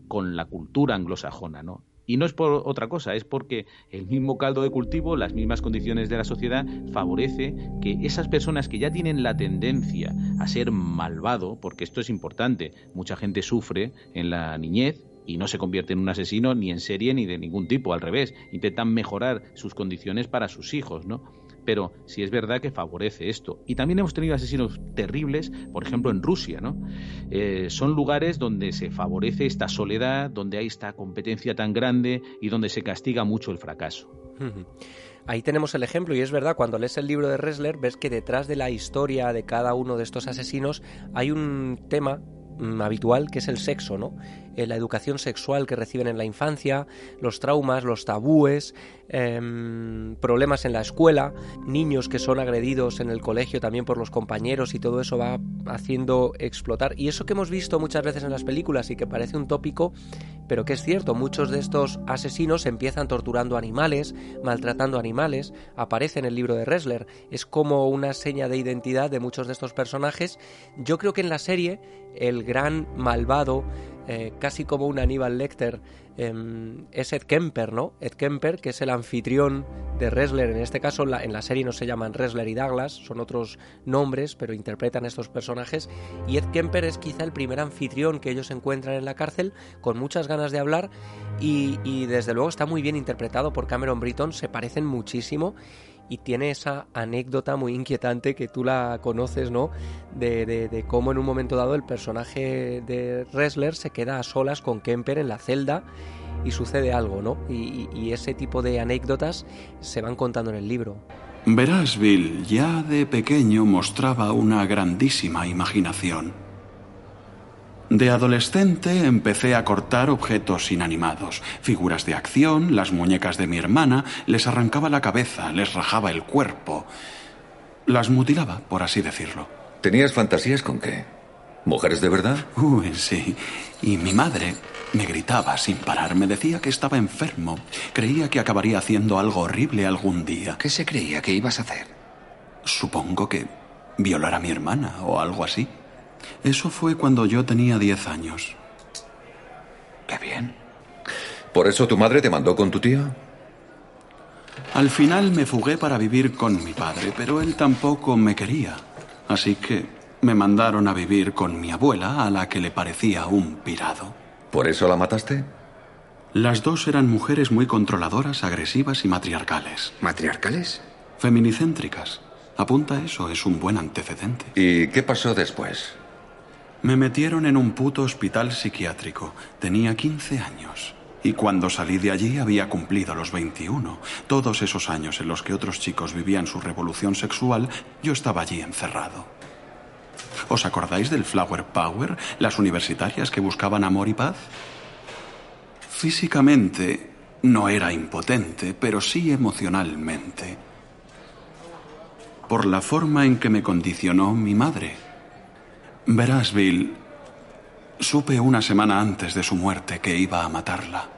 con la cultura anglosajona, ¿no? Y no es por otra cosa, es porque el mismo caldo de cultivo, las mismas condiciones de la sociedad, favorece que esas personas que ya tienen la tendencia a ser malvado, porque esto es importante, mucha gente sufre en la niñez y no se convierte en un asesino ni en serie ni de ningún tipo, al revés, intentan mejorar sus condiciones para sus hijos, ¿no? Pero sí es verdad que favorece esto. Y también hemos tenido asesinos terribles, por ejemplo en Rusia, ¿no? Eh, son lugares donde se favorece esta soledad, donde hay esta competencia tan grande y donde se castiga mucho el fracaso. Ahí tenemos el ejemplo y es verdad, cuando lees el libro de Ressler ves que detrás de la historia de cada uno de estos asesinos hay un tema habitual que es el sexo, ¿no? Eh, la educación sexual que reciben en la infancia, los traumas, los tabúes, Em, problemas en la escuela, niños que son agredidos en el colegio también por los compañeros y todo eso va haciendo explotar. Y eso que hemos visto muchas veces en las películas y que parece un tópico, pero que es cierto, muchos de estos asesinos empiezan torturando animales, maltratando animales, aparece en el libro de Ressler, es como una seña de identidad de muchos de estos personajes. Yo creo que en la serie el gran malvado, eh, casi como un Aníbal Lecter, Em, es Ed Kemper, ¿no? Ed Kemper, que es el anfitrión de Ressler. En este caso, en la, serie no se llaman Ressler y Douglas, son otros nombres, pero interpretan estos personajes. Y Ed Kemper es quizá el primer anfitrión que ellos encuentran en la cárcel, con muchas ganas de hablar. Y, y desde luego está muy bien interpretado por Cameron Britton, se parecen muchísimo y tiene esa anécdota muy inquietante que tú la conoces, ¿no? De, de, cómo en un momento dado el personaje de Ressler se queda a solas con Kemper en la celda y sucede algo, ¿no? Y, y ese tipo de anécdotas se van contando en el libro. Verás, Bill, ya de pequeño mostraba una grandísima imaginación. De adolescente empecé a cortar objetos inanimados, figuras de acción, las muñecas de mi hermana, les arrancaba la cabeza, les rajaba el cuerpo, las mutilaba, por así decirlo. ¿Tenías fantasías con qué? ¿Mujeres de verdad? Uy, sí. Y mi madre me gritaba sin parar, me decía que estaba enfermo, creía que acabaría haciendo algo horrible algún día. ¿Qué se creía que ibas a hacer? Supongo que violar a mi hermana o algo así. Eso fue cuando yo tenía diez años. Qué bien. ¿Por eso tu madre te mandó con tu tío? Al final me fugué para vivir con mi padre, pero él tampoco me quería. Así que me mandaron a vivir con mi abuela, a la que le parecía un pirado. ¿Por eso la mataste? Las dos eran mujeres muy controladoras, agresivas y matriarcales. ¿Matriarcales? Feminicéntricas. Apunta eso, es un buen antecedente. ¿Y qué pasó después? Me metieron en un puto hospital psiquiátrico. Tenía 15 años. Y cuando salí de allí había cumplido los 21. Todos esos años en los que otros chicos vivían su revolución sexual, yo estaba allí encerrado. ¿Os acordáis del Flower Power? Las universitarias que buscaban amor y paz. Físicamente no era impotente, pero sí emocionalmente. Por la forma en que me condicionó mi madre. Verás, Bill, supe una semana antes de su muerte que iba a matarla.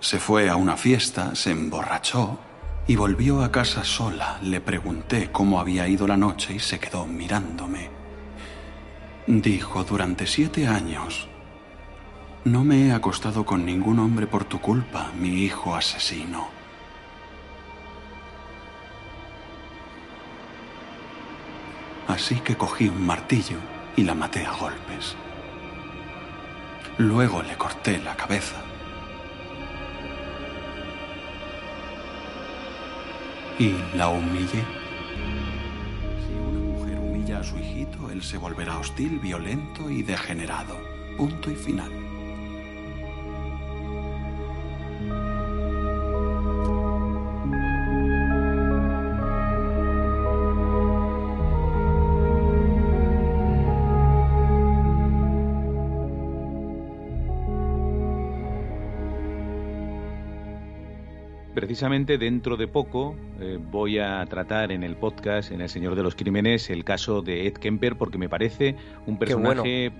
Se fue a una fiesta, se emborrachó y volvió a casa sola. Le pregunté cómo había ido la noche y se quedó mirándome. Dijo, durante siete años, no me he acostado con ningún hombre por tu culpa, mi hijo asesino. Así que cogí un martillo y la maté a golpes. Luego le corté la cabeza. Y la humillé. Si una mujer humilla a su hijito, él se volverá hostil, violento y degenerado. Punto y final. Precisamente dentro de poco eh, voy a tratar en el podcast, en El Señor de los Crímenes, el caso de Ed Kemper, porque me parece un personaje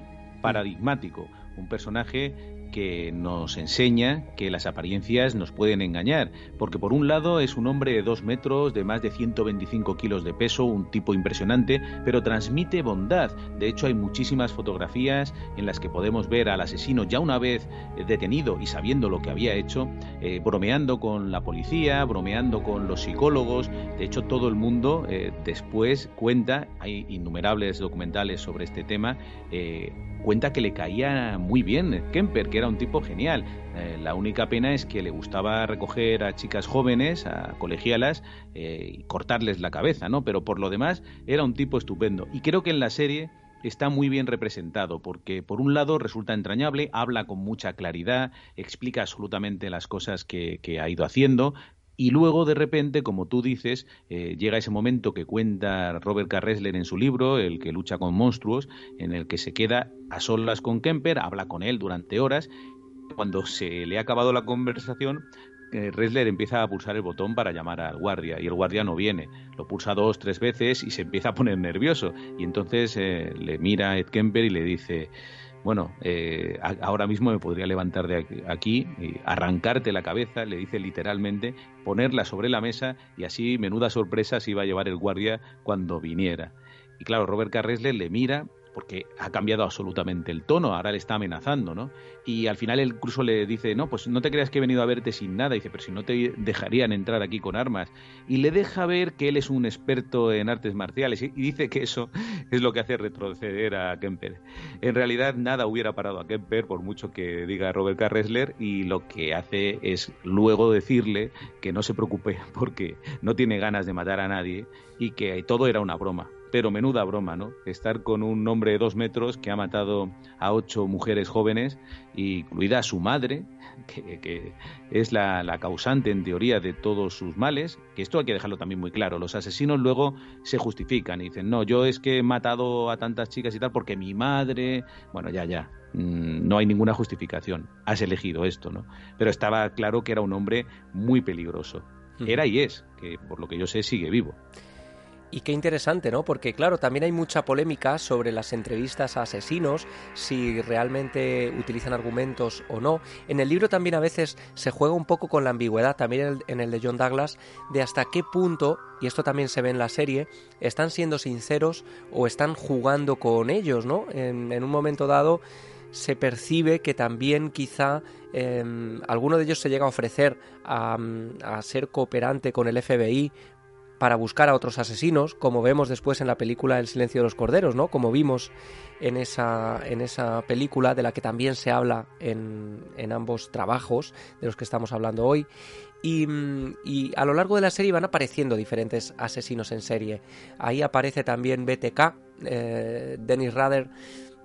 paradigmático, un personaje que nos enseña que las apariencias nos pueden engañar, porque por un lado es un hombre de dos metros, de más de 125 kilos de peso, un tipo impresionante, pero transmite bondad. De hecho, hay muchísimas fotografías en las que podemos ver al asesino ya una vez detenido y sabiendo lo que había hecho, eh, bromeando con la policía, bromeando con los psicólogos. De hecho, todo el mundo eh, después cuenta, hay innumerables documentales sobre este tema, eh, cuenta que le caía muy bien Kemper, que era un tipo genial. Eh, la única pena es que le gustaba recoger a chicas jóvenes, a colegialas, eh, y cortarles la cabeza, ¿no? Pero por lo demás era un tipo estupendo. Y creo que en la serie está muy bien representado, porque por un lado resulta entrañable, habla con mucha claridad, explica absolutamente las cosas que ha ido haciendo, y luego, de repente, como tú dices, eh, llega ese momento que cuenta Robert Carresler en su libro, El que lucha con monstruos, en el que se queda a solas con Kemper, habla con él durante horas. Cuando se le ha acabado la conversación, eh, empieza a pulsar el botón para llamar al guardia y el guardia no viene. Lo pulsa dos, tres veces y se empieza a poner nervioso. Y entonces eh, le mira a Ed Kemper y le dice bueno, eh, ahora mismo me podría levantar de aquí, y arrancarte la cabeza, le dice literalmente, ponerla sobre la mesa y así menuda sorpresa se iba a llevar el guardia cuando viniera. Y claro, Robert Carresler le mira porque ha cambiado absolutamente el tono, ahora le está amenazando, ¿no? Y al final él incluso le dice, no, pues no te creas que he venido a verte sin nada, dice, pero si no te dejarían entrar aquí con armas. Y le deja ver que él es un experto en artes marciales y dice que eso es lo que hace retroceder a Kemper. En realidad nada hubiera parado a Kemper, por mucho que diga Robert Carresler, y lo que hace es luego decirle que no se preocupe porque no tiene ganas de matar a nadie y que todo era una broma pero menuda broma, ¿no? Estar con un hombre de dos metros que ha matado a ocho mujeres jóvenes, incluida su madre, que, es la, causante en teoría de todos sus males, que esto hay que dejarlo también muy claro. Los asesinos luego se justifican y dicen, no, yo es que he matado a tantas chicas y tal porque mi madre, bueno, ya, ya, mm, no hay ninguna justificación. Has elegido esto, ¿no? Pero estaba claro que era un hombre muy peligroso. Era y es, que por lo que yo sé sigue vivo. Y qué interesante, ¿no? Porque claro, también hay mucha polémica sobre las entrevistas a asesinos, si realmente utilizan argumentos o no. En el libro también a veces se juega un poco con la ambigüedad, también en el de John Douglas, de hasta qué punto, y esto también se ve en la serie, están siendo sinceros o están jugando con ellos, ¿no? En, un momento dado se percibe que también quizá em, alguno de ellos se llega a ofrecer a, a, ser cooperante con el FBI para buscar a otros asesinos, como vemos después en la película El silencio de los corderos, ¿no? Como vimos en esa, en esa película de la que también se habla en, en ambos trabajos de los que estamos hablando hoy. Y, y, a lo largo de la serie van apareciendo diferentes asesinos en serie. Ahí aparece también BTK, eh, Dennis Rader,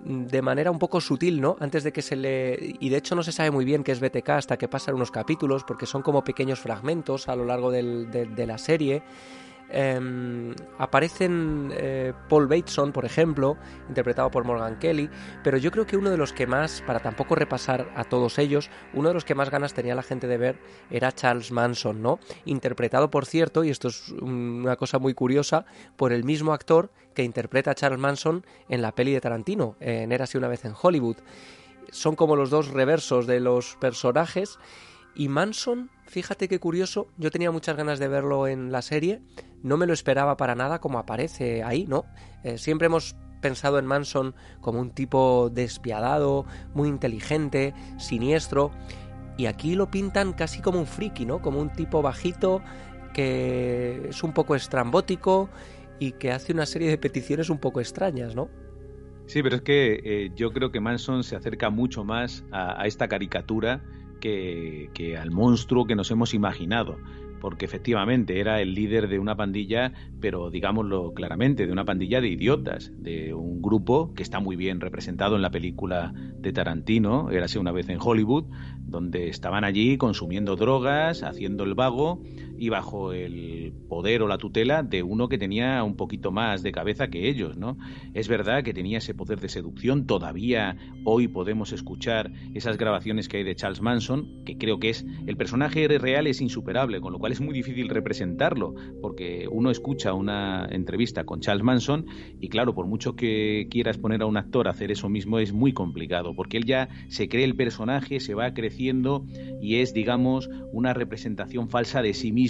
de manera un poco sutil, ¿no? Antes de que se le... Y de hecho no se sabe muy bien qué es BTK hasta que pasan unos capítulos, porque son como pequeños fragmentos a lo largo de la serie. Em, aparecen eh, Paul Bateson, por ejemplo, interpretado por Morgan Kelly, pero yo creo que uno de los que más, para tampoco repasar a todos ellos, uno de los que más ganas tenía la gente de ver era Charles Manson, ¿no? Interpretado, por cierto, y esto es una cosa muy curiosa, por el mismo actor que interpreta a Charles Manson en la peli de Tarantino, en Érase una vez en Hollywood. Son como los dos reversos de los personajes. Y Manson, fíjate qué curioso, yo tenía muchas ganas de verlo en la serie, no me lo esperaba para nada como aparece ahí, ¿no? Eh, siempre hemos pensado en Manson como un tipo despiadado, muy inteligente, siniestro, y aquí lo pintan casi como un friki, ¿no? Como un tipo bajito que es un poco estrambótico y que hace una serie de peticiones un poco extrañas, ¿no? Sí, pero es que eh, yo creo que Manson se acerca mucho más a, esta caricatura que, que, al monstruo que nos hemos imaginado porque efectivamente era el líder de una pandilla, pero digámoslo claramente, de una pandilla de idiotas, de un grupo que está muy bien representado en la película de Tarantino, Érase una vez en Hollywood, donde estaban allí consumiendo drogas, haciendo el vago y bajo el poder o la tutela de uno que tenía un poquito más de cabeza que ellos, ¿no? Es verdad que tenía ese poder de seducción, todavía hoy podemos escuchar esas grabaciones que hay de Charles Manson, que creo que es el personaje real es insuperable, con lo cual es muy difícil representarlo, porque uno escucha una entrevista con Charles Manson y claro, por mucho que quieras poner a un actor a hacer eso mismo es muy complicado, porque él ya se cree el personaje, se va creciendo y es, digamos, una representación falsa de sí mismo,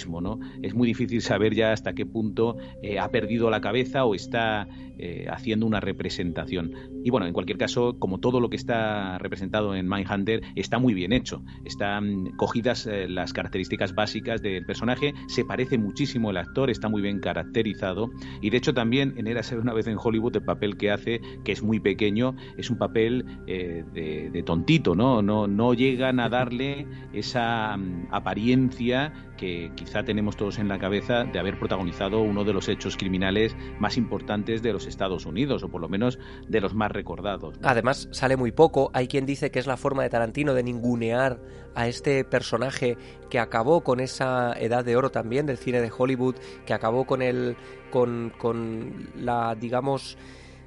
Es muy difícil saber ya hasta qué punto eh, ha perdido la cabeza o está eh, haciendo una representación. Y bueno, en cualquier caso, como todo lo que está representado en Mindhunter, está muy bien hecho. Están cogidas eh, las características básicas del personaje, se parece muchísimo el actor, está muy bien caracterizado y de hecho también en Era ser una vez en Hollywood el papel que hace, que es muy pequeño, es un papel de, tontito, ¿no? ¿no? No llegan a darle esa mm, apariencia que quizá tenemos todos en la cabeza de haber protagonizado uno de los hechos criminales más importantes de los Estados Unidos, o por lo menos de los más recordados. Además, sale muy poco. Hay quien dice que es la forma de Tarantino de ningunear a este personaje que acabó con esa edad de oro también del cine de Hollywood, que acabó con el. con, con la, digamos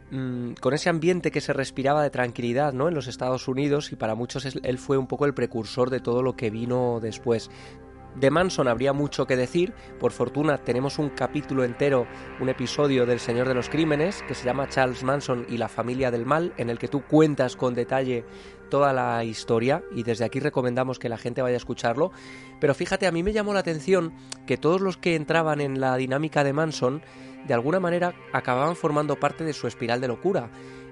mm, con ese ambiente que se respiraba de tranquilidad ¿no? en los Estados Unidos y para muchos él fue un poco el precursor de todo lo que vino después. De Manson habría mucho que decir, por fortuna tenemos un capítulo entero, un episodio del Señor de los Crímenes, que se llama Charles Manson y la familia del mal, en el que tú cuentas con detalle toda la historia y desde aquí recomendamos que la gente vaya a escucharlo. Pero fíjate, a mí me llamó la atención que todos los que entraban en la dinámica de Manson, de alguna manera acababan formando parte de su espiral de locura.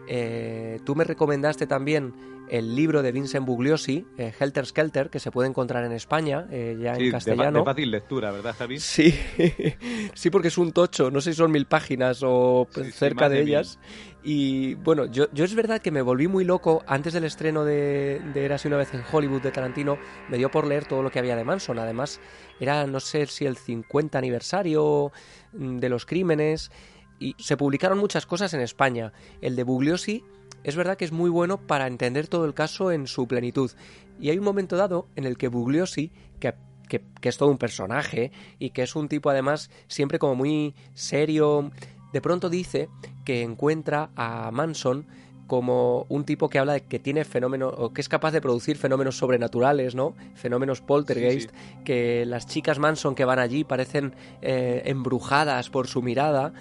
Eh, tú me recomendaste también el libro de Vincent Bugliosi, eh, Helter Skelter, que se puede encontrar en España, eh, ya en castellano. De, fácil lectura, ¿verdad, Javi? Sí, sí, porque es un tocho, no sé si son mil páginas o cerca de, ellas. Y bueno, yo, yo es verdad que me volví muy loco antes del estreno de, de Eras una vez en Hollywood de Tarantino, me dio por leer todo lo que había de Manson. Además, era no sé si el 50 aniversario mm, de los crímenes y se publicaron muchas cosas en España. El de Bugliosi es verdad que es muy bueno para entender todo el caso en su plenitud. Y hay un momento dado en el que Bugliosi, que, que, es todo un personaje y que es un tipo además siempre como muy serio, de pronto dice que encuentra a Manson como un tipo que habla de que tiene fenómenos o que es capaz de producir fenómenos sobrenaturales, ¿no? Fenómenos poltergeist, que las chicas Manson que van allí parecen eh, embrujadas por su mirada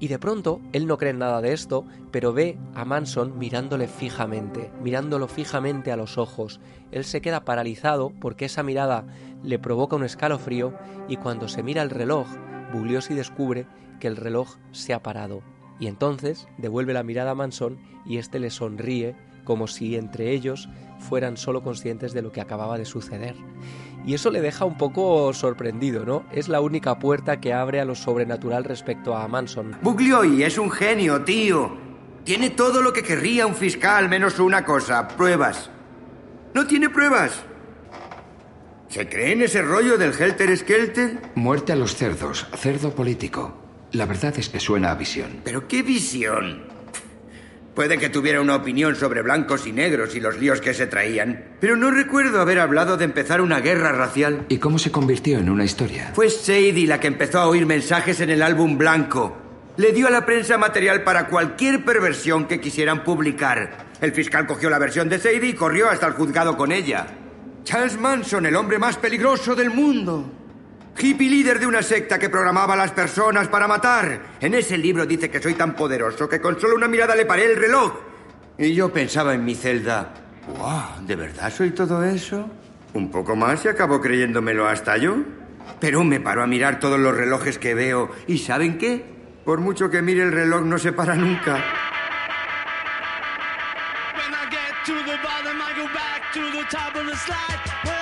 y de pronto, él no cree en nada de esto, pero ve a Manson mirándole fijamente, mirándolo fijamente a los ojos. Él se queda paralizado porque esa mirada le provoca un escalofrío y cuando se mira el reloj, Bugliosi descubre que el reloj se ha parado. Y entonces devuelve la mirada a Manson y éste le sonríe como si entre ellos fueran solo conscientes de lo que acababa de suceder y eso le deja un poco sorprendido, ¿no? Es la única puerta que abre a lo sobrenatural respecto a Manson. Buglioi es un genio, tío. Tiene todo lo que querría un fiscal, menos una cosa, pruebas. No tiene pruebas. ¿Se cree en ese rollo del Helter Skelter? Muerte a los cerdos, cerdo político. La verdad es que suena a visión. ¿Pero qué visión? Puede que tuviera una opinión sobre blancos y negros y los líos que se traían, pero no recuerdo haber hablado de empezar una guerra racial. ¿Y cómo se convirtió en una historia? Fue Sadie la que empezó a oír mensajes en el álbum blanco. Le dio a la prensa material para cualquier perversión que quisieran publicar. El fiscal cogió la versión de Sadie y corrió hasta el juzgado con ella. Charles Manson, el hombre más peligroso del mundo. Hippie líder de una secta que programaba a las personas para matar. En ese libro dice que soy tan poderoso que con solo una mirada le paré el reloj. Y yo pensaba en mi celda, wow, ¿de verdad soy todo eso? Un poco más y acabo creyéndomelo hasta yo. Pero me paro a mirar todos los relojes que veo y ¿saben qué? Por mucho que mire el reloj no se para nunca. Pero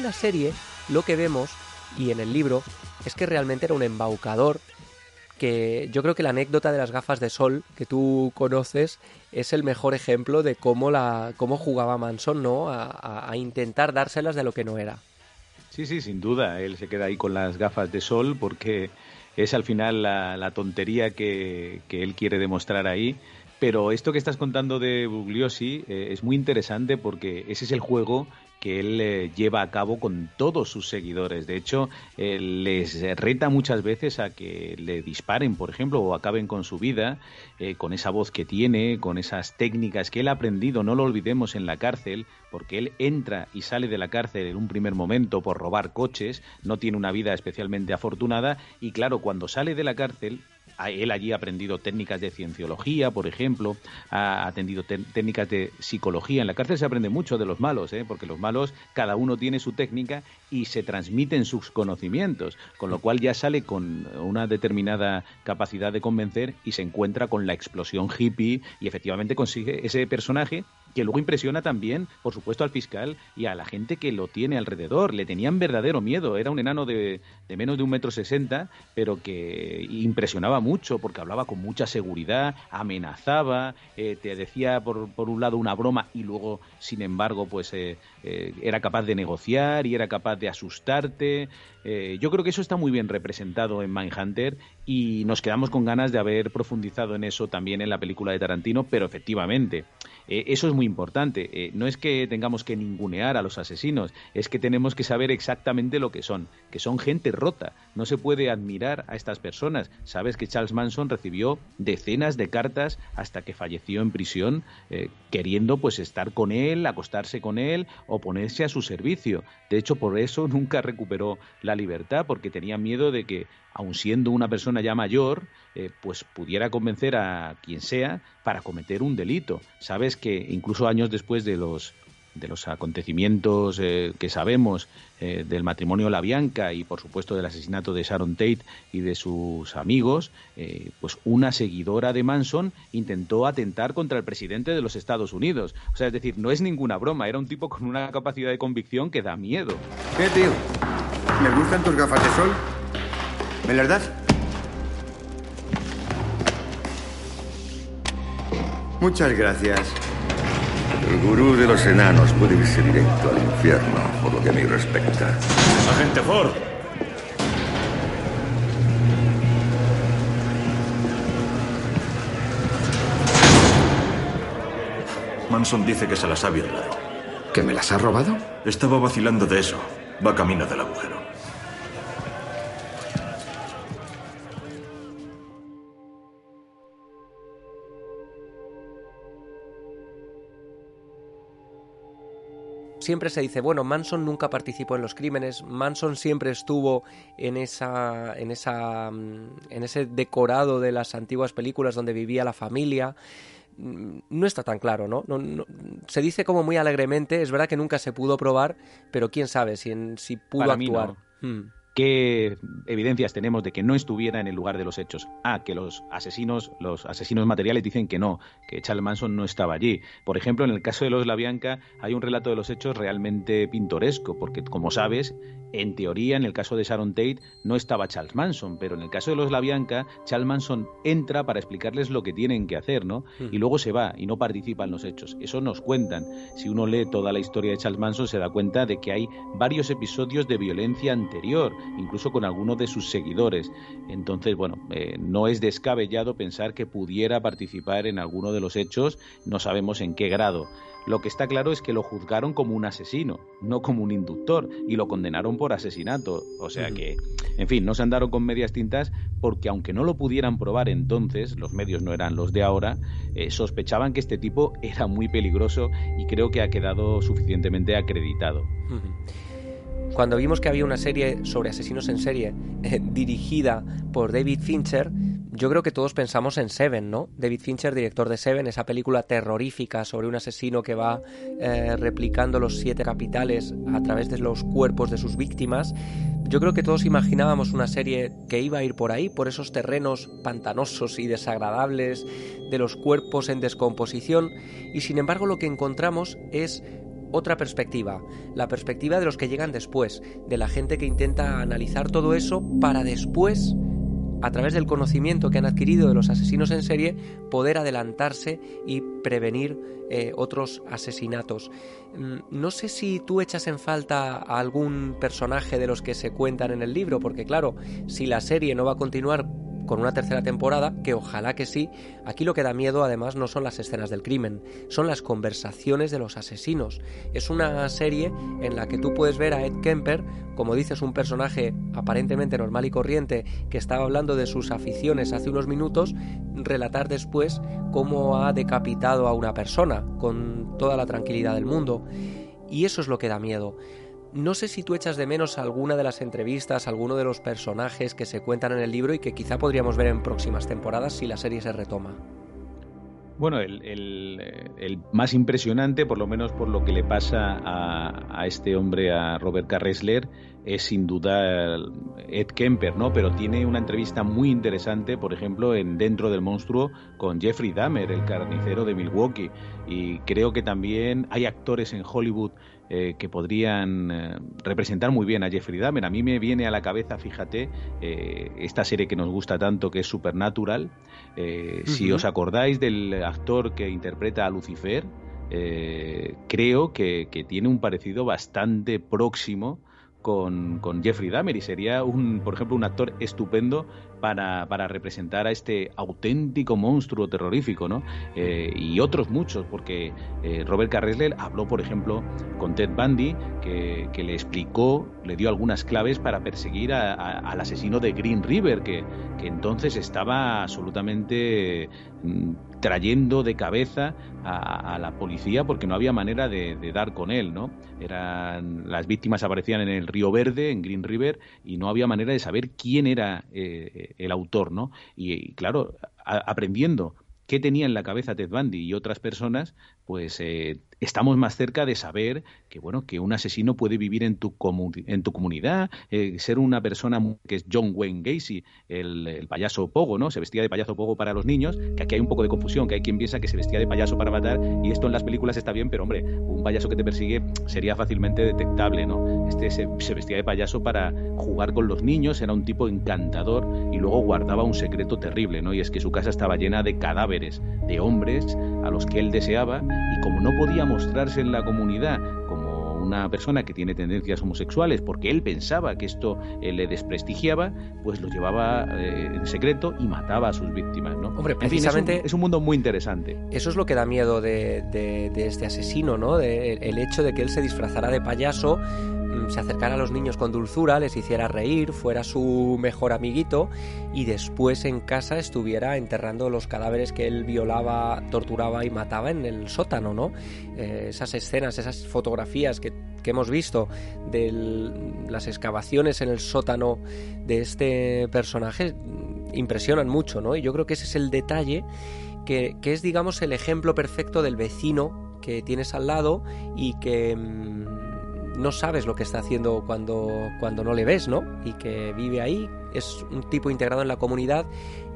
en la serie lo que vemos, y en el libro, es que realmente era un embaucador que yo creo que la anécdota de las gafas de sol que tú conoces es el mejor ejemplo de cómo la cómo jugaba Manson, ¿no? A, intentar dárselas de lo que no era. Sí, sí, sin duda. Él se queda ahí con las gafas de sol porque es al final la, tontería que, que, él quiere demostrar ahí. Pero esto que estás contando de Bugliosi eh, es muy interesante porque ese es el juego que él eh, lleva a cabo con todos sus seguidores. De hecho, les reta muchas veces a que le disparen, por ejemplo, o acaben con su vida, eh, con esa voz que tiene, con esas técnicas que él ha aprendido, no lo olvidemos, en la cárcel, porque él entra y sale de la cárcel en un primer momento por robar coches, no tiene una vida especialmente afortunada, y claro, cuando sale de la cárcel, él allí ha aprendido técnicas de cienciología, por ejemplo, ha atendido técnicas de psicología. En la cárcel se aprende mucho de los malos, ¿eh? porque los malos, cada uno tiene su técnica y se transmiten sus conocimientos, con lo cual ya sale con una determinada capacidad de convencer y se encuentra con la explosión hippie y efectivamente consigue ese personaje que luego impresiona también, por supuesto, al fiscal y a la gente que lo tiene alrededor. Le tenían verdadero miedo. Era un enano de, menos de un metro sesenta, pero que impresionaba mucho porque hablaba con mucha seguridad, amenazaba, eh, te decía por, por, un lado una broma y luego, sin embargo, pues eh, eh, era capaz de negociar y era capaz de asustarte. yo creo que eso está muy bien representado en Mindhunter y nos quedamos con ganas de haber profundizado en eso también en la película de Tarantino, pero efectivamente eh, eso es muy importante. Eh, no es que tengamos que ningunear a los asesinos, es que tenemos que saber exactamente lo que son, que son gente rota. No se puede admirar a estas personas. Sabes que Charles Manson recibió decenas de cartas hasta que falleció en prisión, eh, queriendo pues estar con él, acostarse con él o ponerse a su servicio. De hecho, por eso nunca recuperó la libertad, porque tenía miedo de que aun siendo una persona ya mayor, eh, pues pudiera convencer a quien sea para cometer un delito. Sabes que incluso años después de los de los acontecimientos eh, que sabemos eh, del matrimonio La Bianca y por supuesto del asesinato de Sharon Tate y de sus amigos, pues una seguidora de Manson intentó atentar contra el presidente de los Estados Unidos. O sea, es decir, no es ninguna broma, era un tipo con una capacidad de convicción que da miedo. ¿Qué, tío? ¿Me gustan tus gafas de sol? ¿Me las das? Muchas gracias. El gurú de los enanos puede irse directo al infierno, por lo que a mí respecta. Agente Ford. Manson dice que se las ha violado. ¿Que me las ha robado? Estaba vacilando de eso. Va camino del agujero. Siempre se dice, bueno, Manson nunca participó en los crímenes, Manson siempre estuvo en esa, en esa, mm, en ese decorado de las antiguas películas donde vivía la familia. Mm, no está tan claro, ¿no? se dice como muy alegremente, es verdad que nunca se pudo probar, pero quién sabe si, si pudo actuar. Hmm. ¿Qué evidencias tenemos de que no estuviera en el lugar de los hechos? Ah, que los asesinos, los asesinos materiales dicen que no, que Charles Manson no estaba allí. Por ejemplo, en el caso de los La Bianca hay un relato de los hechos realmente pintoresco, porque como sabes, en teoría, en el caso de Sharon Tate no estaba Charles Manson, pero en el caso de los La Bianca, Charles Manson entra para explicarles lo que tienen que hacer, ¿no? Y luego se va y no participa en los hechos. Eso nos cuentan. Si uno lee toda la historia de Charles Manson, se da cuenta de que hay varios episodios de violencia anterior incluso con algunos de sus seguidores. Entonces, bueno, eh, no es descabellado pensar que pudiera participar en alguno de los hechos, no sabemos en qué grado. Lo que está claro es que lo juzgaron como un asesino, no como un inductor, y lo condenaron por asesinato. O sea que, en fin, no se andaron con medias tintas porque aunque no lo pudieran probar entonces, los medios no eran los de ahora, eh, sospechaban que este tipo era muy peligroso y creo que ha quedado suficientemente acreditado. Cuando vimos que había una serie sobre asesinos en serie eh, dirigida por David Fincher, yo creo que todos pensamos en Seven, ¿no? David Fincher, director de Seven, esa película terrorífica sobre un asesino que va eh, replicando los siete capitales a través de los cuerpos de sus víctimas. Yo creo que todos imaginábamos una serie que iba a ir por ahí, por esos terrenos pantanosos y desagradables de los cuerpos en descomposición, y sin embargo lo que encontramos es otra perspectiva, la perspectiva de los que llegan después, de la gente que intenta analizar todo eso para después, a través del conocimiento que han adquirido de los asesinos en serie, poder adelantarse y prevenir eh, otros asesinatos. Mm, no sé si tú echas en falta a algún personaje de los que se cuentan en el libro, porque claro, si la serie no va a continuar con una tercera temporada, que ojalá que sí. Aquí lo que da miedo además no son las escenas del crimen, son las conversaciones de los asesinos. Es una serie en la que tú puedes ver a Ed Kemper, como dices, un personaje aparentemente normal y corriente que estaba hablando de sus aficiones hace unos minutos, relatar después cómo ha decapitado a una persona con toda la tranquilidad del mundo. Y eso es lo que da miedo. No sé si tú echas de menos alguna de las entrevistas, alguno de los personajes que se cuentan en el libro y que quizá podríamos ver en próximas temporadas si la serie se retoma. Bueno, el, más impresionante, por lo menos por lo que le pasa a, este hombre, a Robert Carresler, es sin duda Ed Kemper, ¿no? Pero tiene una entrevista muy interesante, por ejemplo, en Dentro del Monstruo con Jeffrey Dahmer, el carnicero de Milwaukee. Y creo que también hay actores en Hollywood eh, que podrían eh, representar muy bien a Jeffrey Dahmer. A mí me viene a la cabeza, fíjate, eh, esta serie que nos gusta tanto, que es Supernatural. Si os acordáis del actor que interpreta a Lucifer, creo que, que, tiene un parecido bastante próximo con, con, Jeffrey Dahmer y sería, un, por ejemplo, un actor estupendo para, para representar a este auténtico monstruo terrorífico, ¿no? Eh, y otros muchos, porque eh, Robert Carresler habló, por ejemplo, con Ted Bundy, que, que, le explicó, le dio algunas claves para perseguir al asesino de Green River, que, que entonces estaba absolutamente mm, trayendo de cabeza a, la policía porque no había manera de, dar con él, ¿no? Eran, las víctimas aparecían en el Río Verde, en Green River, y no había manera de saber quién era eh, el autor, ¿no? Y, claro, aprendiendo qué tenía en la cabeza Ted Bundy y otras personas, pues eh, estamos más cerca de saber que bueno que un asesino puede vivir en tu comunidad eh, ser una persona que es John Wayne Gacy el, payaso Pogo no se vestía de payaso Pogo para los niños que aquí hay un poco de confusión que hay quien piensa que se vestía de payaso para matar y esto en las películas está bien pero hombre un payaso que te persigue sería fácilmente detectable no este se, se vestía de payaso para jugar con los niños era un tipo encantador y luego guardaba un secreto terrible no y es que su casa estaba llena de cadáveres de hombres a los que él deseaba y como no podía mostrarse en la comunidad como una persona que tiene tendencias homosexuales porque él pensaba que esto eh, le desprestigiaba, pues lo llevaba eh, en secreto y mataba a sus víctimas. ¿no? Hombre, precisamente. es, un, mundo muy interesante. Eso es lo que da miedo de, este asesino, ¿no? el hecho de que él se disfrazara de payaso se acercara a los niños con dulzura, les hiciera reír, fuera su mejor amiguito y después en casa estuviera enterrando los cadáveres que él violaba, torturaba y mataba en el sótano, ¿no? Eh, esas escenas, esas fotografías que, que hemos visto de las excavaciones en el sótano de este personaje mm, impresionan mucho, ¿no? Y yo creo que ese es el detalle que, que es, digamos, el ejemplo perfecto del vecino que tienes al lado y que mm, no sabes lo que está haciendo cuando, cuando no le ves, ¿no? Y que vive ahí, es un tipo integrado en la comunidad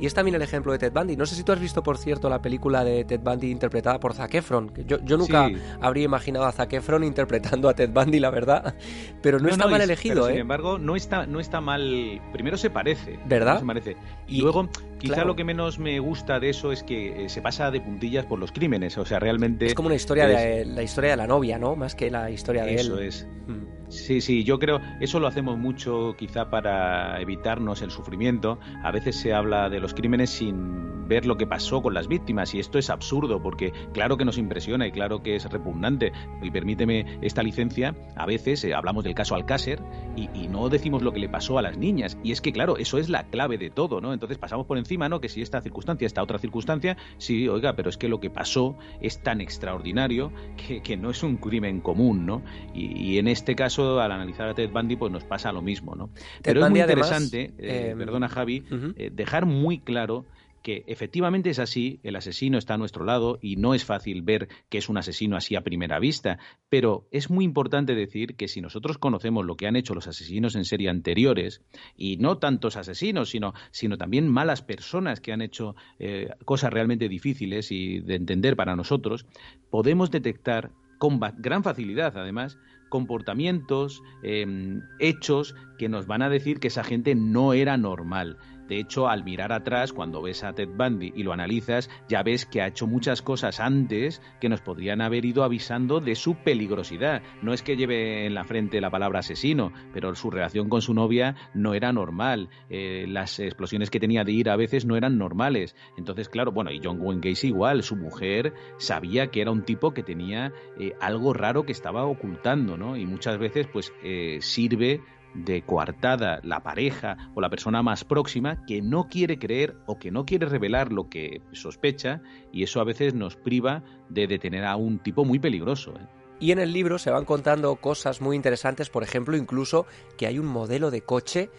y es también el ejemplo de Ted Bundy. No sé si tú has visto, por cierto, la película de Ted Bundy interpretada por Zac Efron. Yo, yo nunca habría imaginado a Zac Efron interpretando a Ted Bundy, la verdad. Pero no, está mal elegido, ¿eh? Sin embargo, no está, no está mal. Primero se parece. ¿Verdad? Se parece. Y, luego, quizá lo que menos me gusta de eso es que eh, se pasa de puntillas por los crímenes. O sea, realmente. Es como una historia de la historia de la novia, ¿no? Más que la historia de él. Eso es. Mm. Sí, sí, yo creo, eso lo hacemos mucho quizá para evitarnos el sufrimiento. A veces se habla de los crímenes sin ver lo que pasó con las víctimas y esto es absurdo porque claro que nos impresiona y claro que es repugnante. Y permíteme esta licencia, a veces eh, hablamos del caso Alcácer y, y, no decimos lo que le pasó a las niñas. Y es que claro, eso es la clave de todo, ¿no? Entonces pasamos por encima, ¿no? Que si esta circunstancia, esta otra circunstancia, sí, oiga, pero es que lo que pasó es tan extraordinario que, que no es un crimen común, ¿no? y en este caso al analizar a Ted Bundy, pues nos pasa lo mismo, ¿no? Pero es muy interesante, eh, em, perdona Javi, eh, dejar muy claro que efectivamente es así, el asesino está a nuestro lado y no es fácil ver que es un asesino así a primera vista, pero es muy importante decir que si nosotros conocemos lo que han hecho los asesinos en serie anteriores, y no tantos asesinos, sino, sino también malas personas que han hecho eh, cosas realmente difíciles y de entender para nosotros, podemos detectar con gran facilidad, además, comportamientos, em, hechos que nos van a decir que esa gente no era normal. De hecho, al mirar atrás, cuando ves a Ted Bundy y lo analizas, ya ves que ha hecho muchas cosas antes que nos podrían haber ido avisando de su peligrosidad. No es que lleve en la frente la palabra asesino, pero su relación con su novia no era normal. Eh, las explosiones que tenía de ir a veces no eran normales. Entonces, claro, bueno, y John Wayne Gacy igual, su mujer sabía que era un tipo que tenía eh, algo raro que estaba ocultando, ¿no? Y muchas veces, pues, eh, sirve de coartada la pareja o la persona más próxima que no quiere creer o que no quiere revelar lo que sospecha y eso a veces nos priva de detener a un tipo muy peligroso. ¿eh? Y en el libro se van contando cosas muy interesantes, por ejemplo, incluso que hay un modelo de coche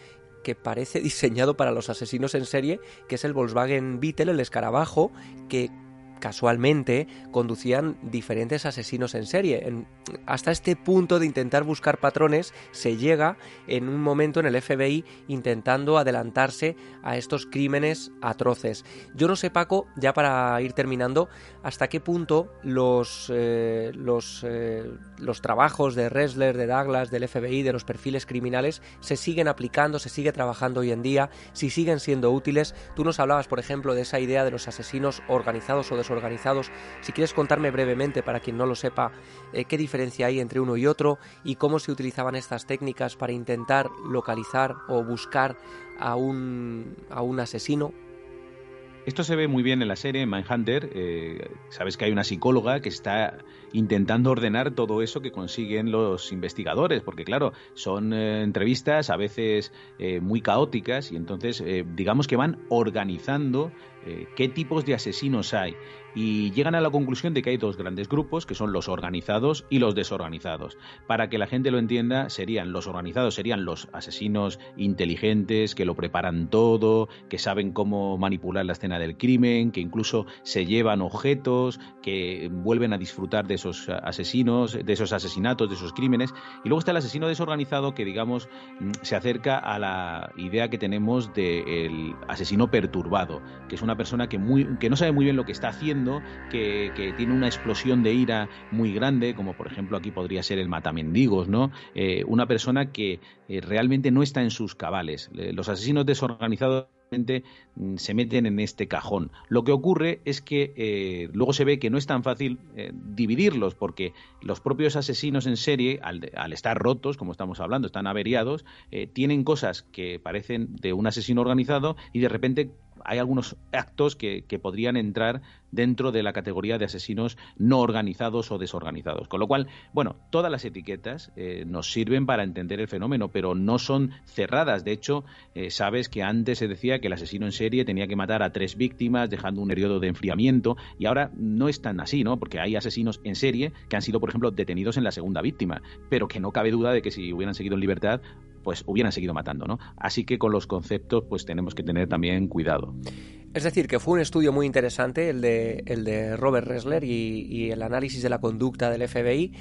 que parece diseñado para los asesinos en serie, que es el Volkswagen Beetle, el escarabajo, que casualmente conducían diferentes asesinos en serie. hasta este punto de intentar buscar patrones se llega en un momento en el FBI intentando adelantarse a estos crímenes atroces. Yo no sé, Paco, ya para ir terminando, hasta qué punto los, eh, eh, los trabajos de Ressler, de Douglas, del FBI, de los perfiles criminales se siguen aplicando, se sigue trabajando hoy en día, si siguen siendo útiles. Tú nos hablabas, por ejemplo, de esa idea de los asesinos organizados o desorganizados. Si quieres contarme brevemente, para quien no lo sepa, eh, qué diferencia hay entre uno y otro y cómo se utilizaban estas técnicas para intentar localizar o buscar a un, a un asesino. Esto se ve muy bien en la serie Mindhunter. Eh, sabes que hay una psicóloga que está intentando ordenar todo eso que consiguen los investigadores, porque claro, son eh, entrevistas a veces muy caóticas y entonces digamos que van organizando qué tipos de asesinos hay y llegan a la conclusión de que hay dos grandes grupos, que son los organizados y los desorganizados. Para que la gente lo entienda, serían los organizados, serían los asesinos inteligentes, que lo preparan todo, que saben cómo manipular la escena del crimen, que incluso se llevan objetos, que vuelven a disfrutar de esos asesinos, de esos asesinatos, de esos crímenes. Y luego está el asesino desorganizado, que digamos se acerca a la idea que tenemos del asesino perturbado, que es una persona que, muy, que no sabe muy bien lo que está haciendo, que, tiene una explosión de ira muy grande, como por ejemplo aquí podría ser el matamendigos, ¿no? Eh, una persona que eh, realmente no está en sus cabales. Eh, los asesinos desorganizados mm, se meten en este cajón. Lo que ocurre es que luego se ve que no es tan fácil dividirlos porque los propios asesinos en serie, al, estar rotos, como estamos hablando, están averiados, tienen cosas que parecen de un asesino organizado y de repente hay algunos actos que, podrían entrar dentro de la categoría de asesinos no organizados o desorganizados. Con lo cual, bueno, todas las etiquetas eh, nos sirven para entender el fenómeno, pero no son cerradas. De hecho, eh, sabes que antes se decía que el asesino en serie tenía que matar a tres víctimas, dejando un periodo de enfriamiento, y ahora no es tan así, ¿no? Porque hay asesinos en serie que han sido, por ejemplo, detenidos en la segunda víctima, pero que no cabe duda de que si hubieran seguido en libertad, pues hubieran seguido matando, ¿no? Así que con los conceptos pues tenemos que tener también cuidado. Es decir, que fue un estudio muy interesante el de, el de Robert Ressler y, el análisis de la conducta del FBI,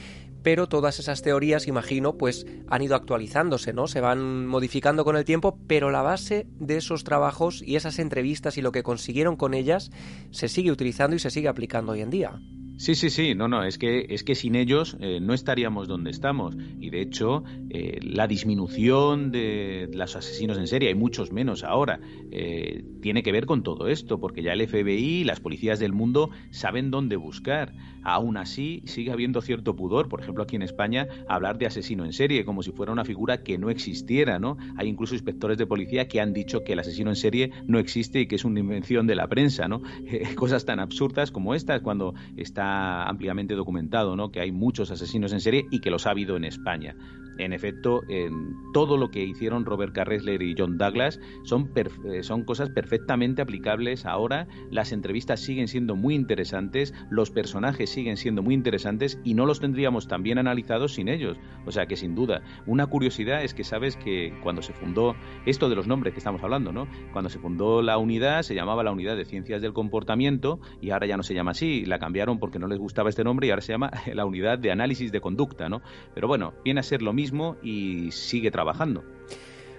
pero todas esas teorías, imagino, pues han ido actualizándose, ¿no? Se van modificando con el tiempo, pero la base de esos trabajos y esas entrevistas y lo que consiguieron con ellas se sigue utilizando y se sigue aplicando hoy en día. Sí, sí, sí, no, no, es que, es que sin ellos eh, no estaríamos donde estamos. Y de hecho, eh, la disminución de los asesinos en serie, hay muchos menos ahora, eh, tiene que ver con todo esto, porque ya el FBI y las policías del mundo saben dónde buscar. Aún así, sigue habiendo cierto pudor, por ejemplo, aquí en España, hablar de asesino en serie, como si fuera una figura que no existiera, ¿no? Hay incluso inspectores de policía que han dicho que el asesino en serie no existe y que es una invención de la prensa, ¿no? cosas tan absurdas como estas, cuando está ampliamente documentado, ¿no? Que hay muchos asesinos en serie y que los ha habido en España. En efecto, en todo lo que hicieron Robert Carresler y John Douglas son, eh, son cosas perfectamente aplicables ahora. Las entrevistas siguen siendo muy interesantes, los personajes siguen siendo muy interesantes y no los tendríamos tan bien analizados sin ellos. O sea que sin duda, una curiosidad es que sabes que cuando se fundó esto de los nombres que estamos hablando, ¿no? Cuando se fundó la unidad se llamaba la unidad de ciencias del comportamiento y ahora ya no se llama así, la cambiaron porque no les gustaba este nombre y ahora se llama la unidad de análisis de conducta, ¿no? Pero bueno, viene a ser lo mismo y sigue trabajando.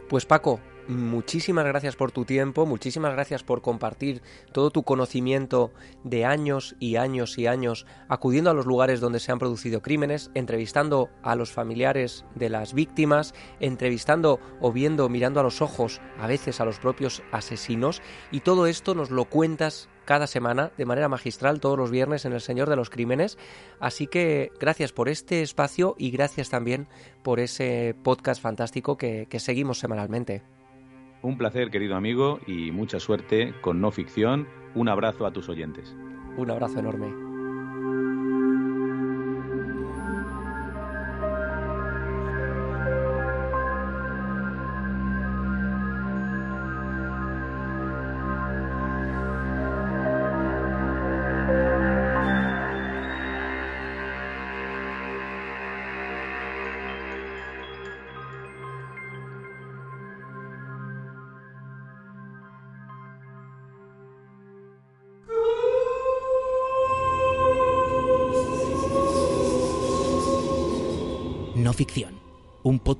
Pues Paco, muchísimas gracias por tu tiempo, muchísimas gracias por compartir todo tu conocimiento de años y años y años acudiendo a los lugares donde se han producido crímenes, entrevistando a los familiares de las víctimas, entrevistando o viendo, mirando a los ojos a veces a los propios asesinos y todo esto nos lo cuentas cada semana de manera magistral todos los viernes en El Señor de los Crímenes. Así que gracias por este espacio y gracias también por ese podcast fantástico que, que seguimos semanalmente. Un placer, querido amigo, y mucha suerte con No Ficción. Un abrazo a tus oyentes. Un abrazo enorme.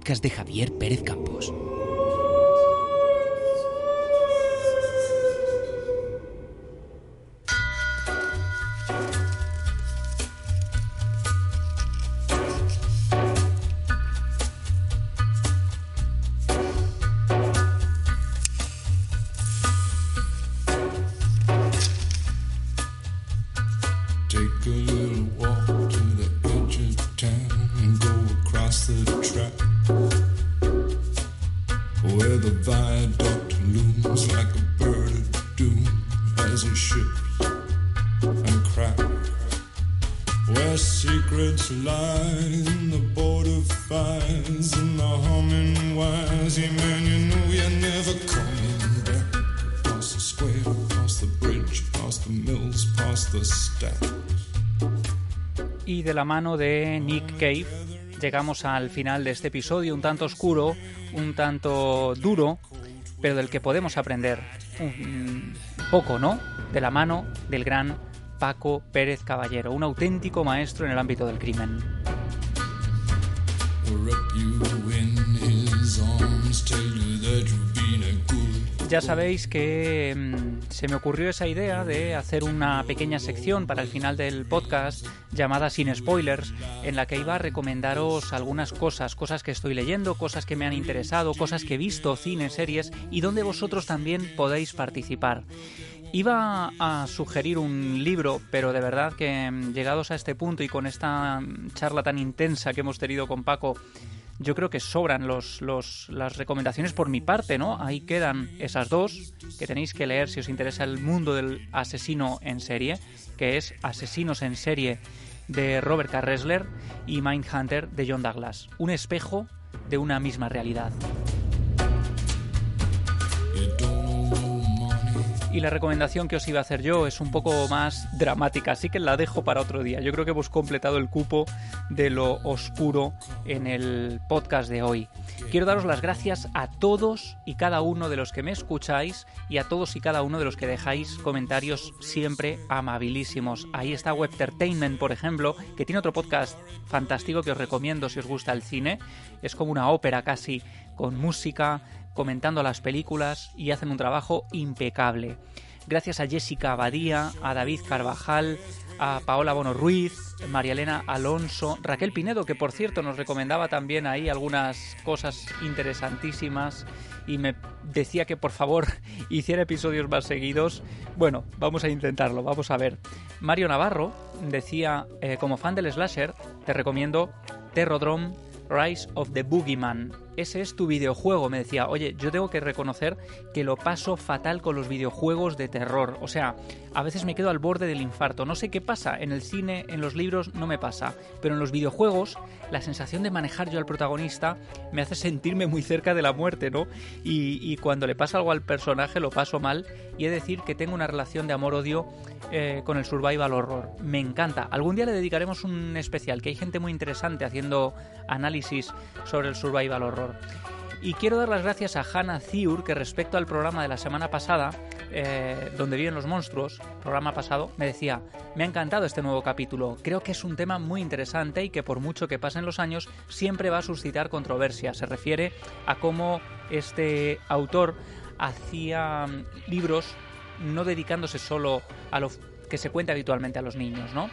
De Javier Pérez Campos. Mano de Nick Cave llegamos al final de este episodio, un tanto oscuro, un tanto duro, pero del que podemos aprender un poco, ¿no? De la mano del gran Paco Pérez Caballero, un auténtico maestro en el ámbito del crimen. Ya sabéis que mm, se me ocurrió esa idea de hacer una pequeña sección para el final del podcast llamada Sin Spoilers, en la que iba a recomendaros algunas cosas, cosas que estoy leyendo, cosas que me han interesado, cosas que he visto, cine, series, y donde vosotros también podéis participar. Iba a sugerir un libro, pero de verdad que mm, llegados a este punto y con esta mm, charla tan intensa que hemos tenido con Paco, yo creo que sobran los, las recomendaciones por mi parte, ¿no? Ahí quedan esas dos que tenéis que leer si os interesa el mundo del asesino en serie, que es Asesinos en serie de Robert K. Ressler y Mindhunter de John Douglas. Un espejo de una misma realidad. Y la recomendación que os iba a hacer yo es un poco más dramática, así que la dejo para otro día. Yo creo que hemos completado el cupo de lo oscuro en el podcast de hoy. Quiero daros las gracias a todos y cada uno de los que me escucháis y a todos y cada uno de los que dejáis comentarios siempre amabilísimos. Ahí está Webtertainment, por ejemplo, que tiene otro podcast fantástico que os recomiendo si os gusta el cine. Es como una ópera casi, con música, comentando las películas y hacen un trabajo impecable. Gracias a Jessica Abadía, a David Carvajal, a Paola Bono Ruiz, María Elena Alonso, Raquel Pinedo, que por cierto nos recomendaba también ahí algunas cosas interesantísimas y me decía que por favor hiciera episodios más seguidos. Bueno, vamos a intentarlo, vamos a ver. Mario Navarro decía, eh, como fan del slasher, te recomiendo Terrodrome Rise of the Boogeyman. Ese es tu videojuego, me decía. Oye, yo tengo que reconocer que lo paso fatal con los videojuegos de terror. O sea, a veces me quedo al borde del infarto. No sé qué pasa. En el cine, en los libros, no me pasa. Pero en los videojuegos, la sensación de manejar yo al protagonista me hace sentirme muy cerca de la muerte, ¿no? Y, cuando le pasa algo al personaje, lo paso mal. Y he de decir que tengo una relación de amor-odio eh, con el survival horror. Me encanta. Algún día le dedicaremos un especial, que hay gente muy interesante haciendo análisis sobre el survival horror. Y quiero dar las gracias a Hannah Ziur, que respecto al programa de la semana pasada, eh, donde viven los monstruos, programa pasado, me decía, me ha encantado este nuevo capítulo, creo que es un tema muy interesante y que por mucho que pasen los años, siempre va a suscitar controversia. Se refiere a cómo este autor hacía mm, libros no dedicándose solo a lo que se cuenta habitualmente a los niños, ¿no?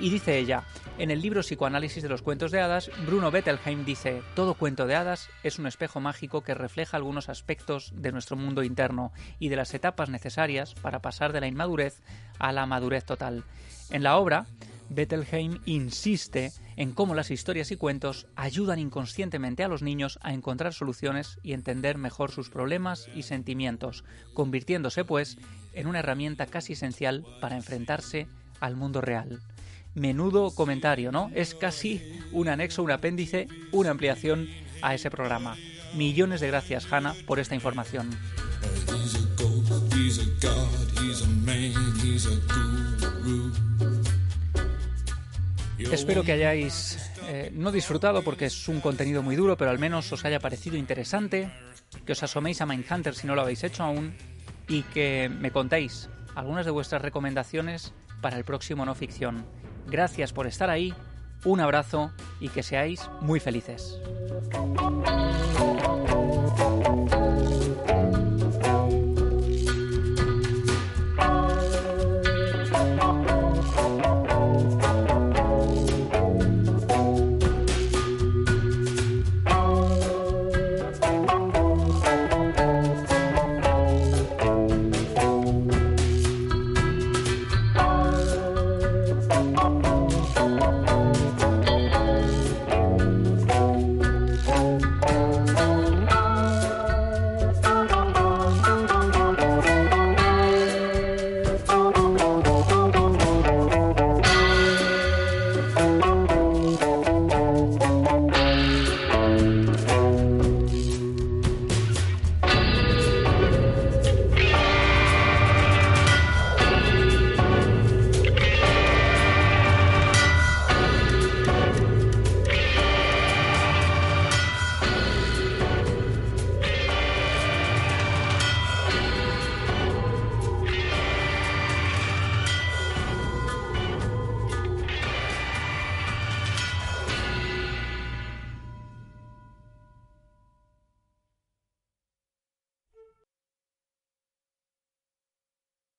Y dice ella, en el libro Psicoanálisis de los cuentos de hadas, Bruno Bettelheim dice, todo cuento de hadas es un espejo mágico que refleja algunos aspectos de nuestro mundo interno y de las etapas necesarias para pasar de la inmadurez a la madurez total. En la obra, Bettelheim insiste en cómo las historias y cuentos ayudan inconscientemente a los niños a encontrar soluciones y entender mejor sus problemas y sentimientos, convirtiéndose pues en una herramienta casi esencial para enfrentarse al mundo real menudo comentario, ¿no? Es casi un anexo, un apéndice, una ampliación a ese programa. Millones de gracias, Hanna, por esta información. Espero que hayáis eh, no disfrutado porque es un contenido muy duro, pero al menos os haya parecido interesante, que os asoméis a Mindhunter si no lo habéis hecho aún y que me contéis algunas de vuestras recomendaciones para el próximo no ficción. Gracias por estar ahí, un abrazo y que seáis muy felices.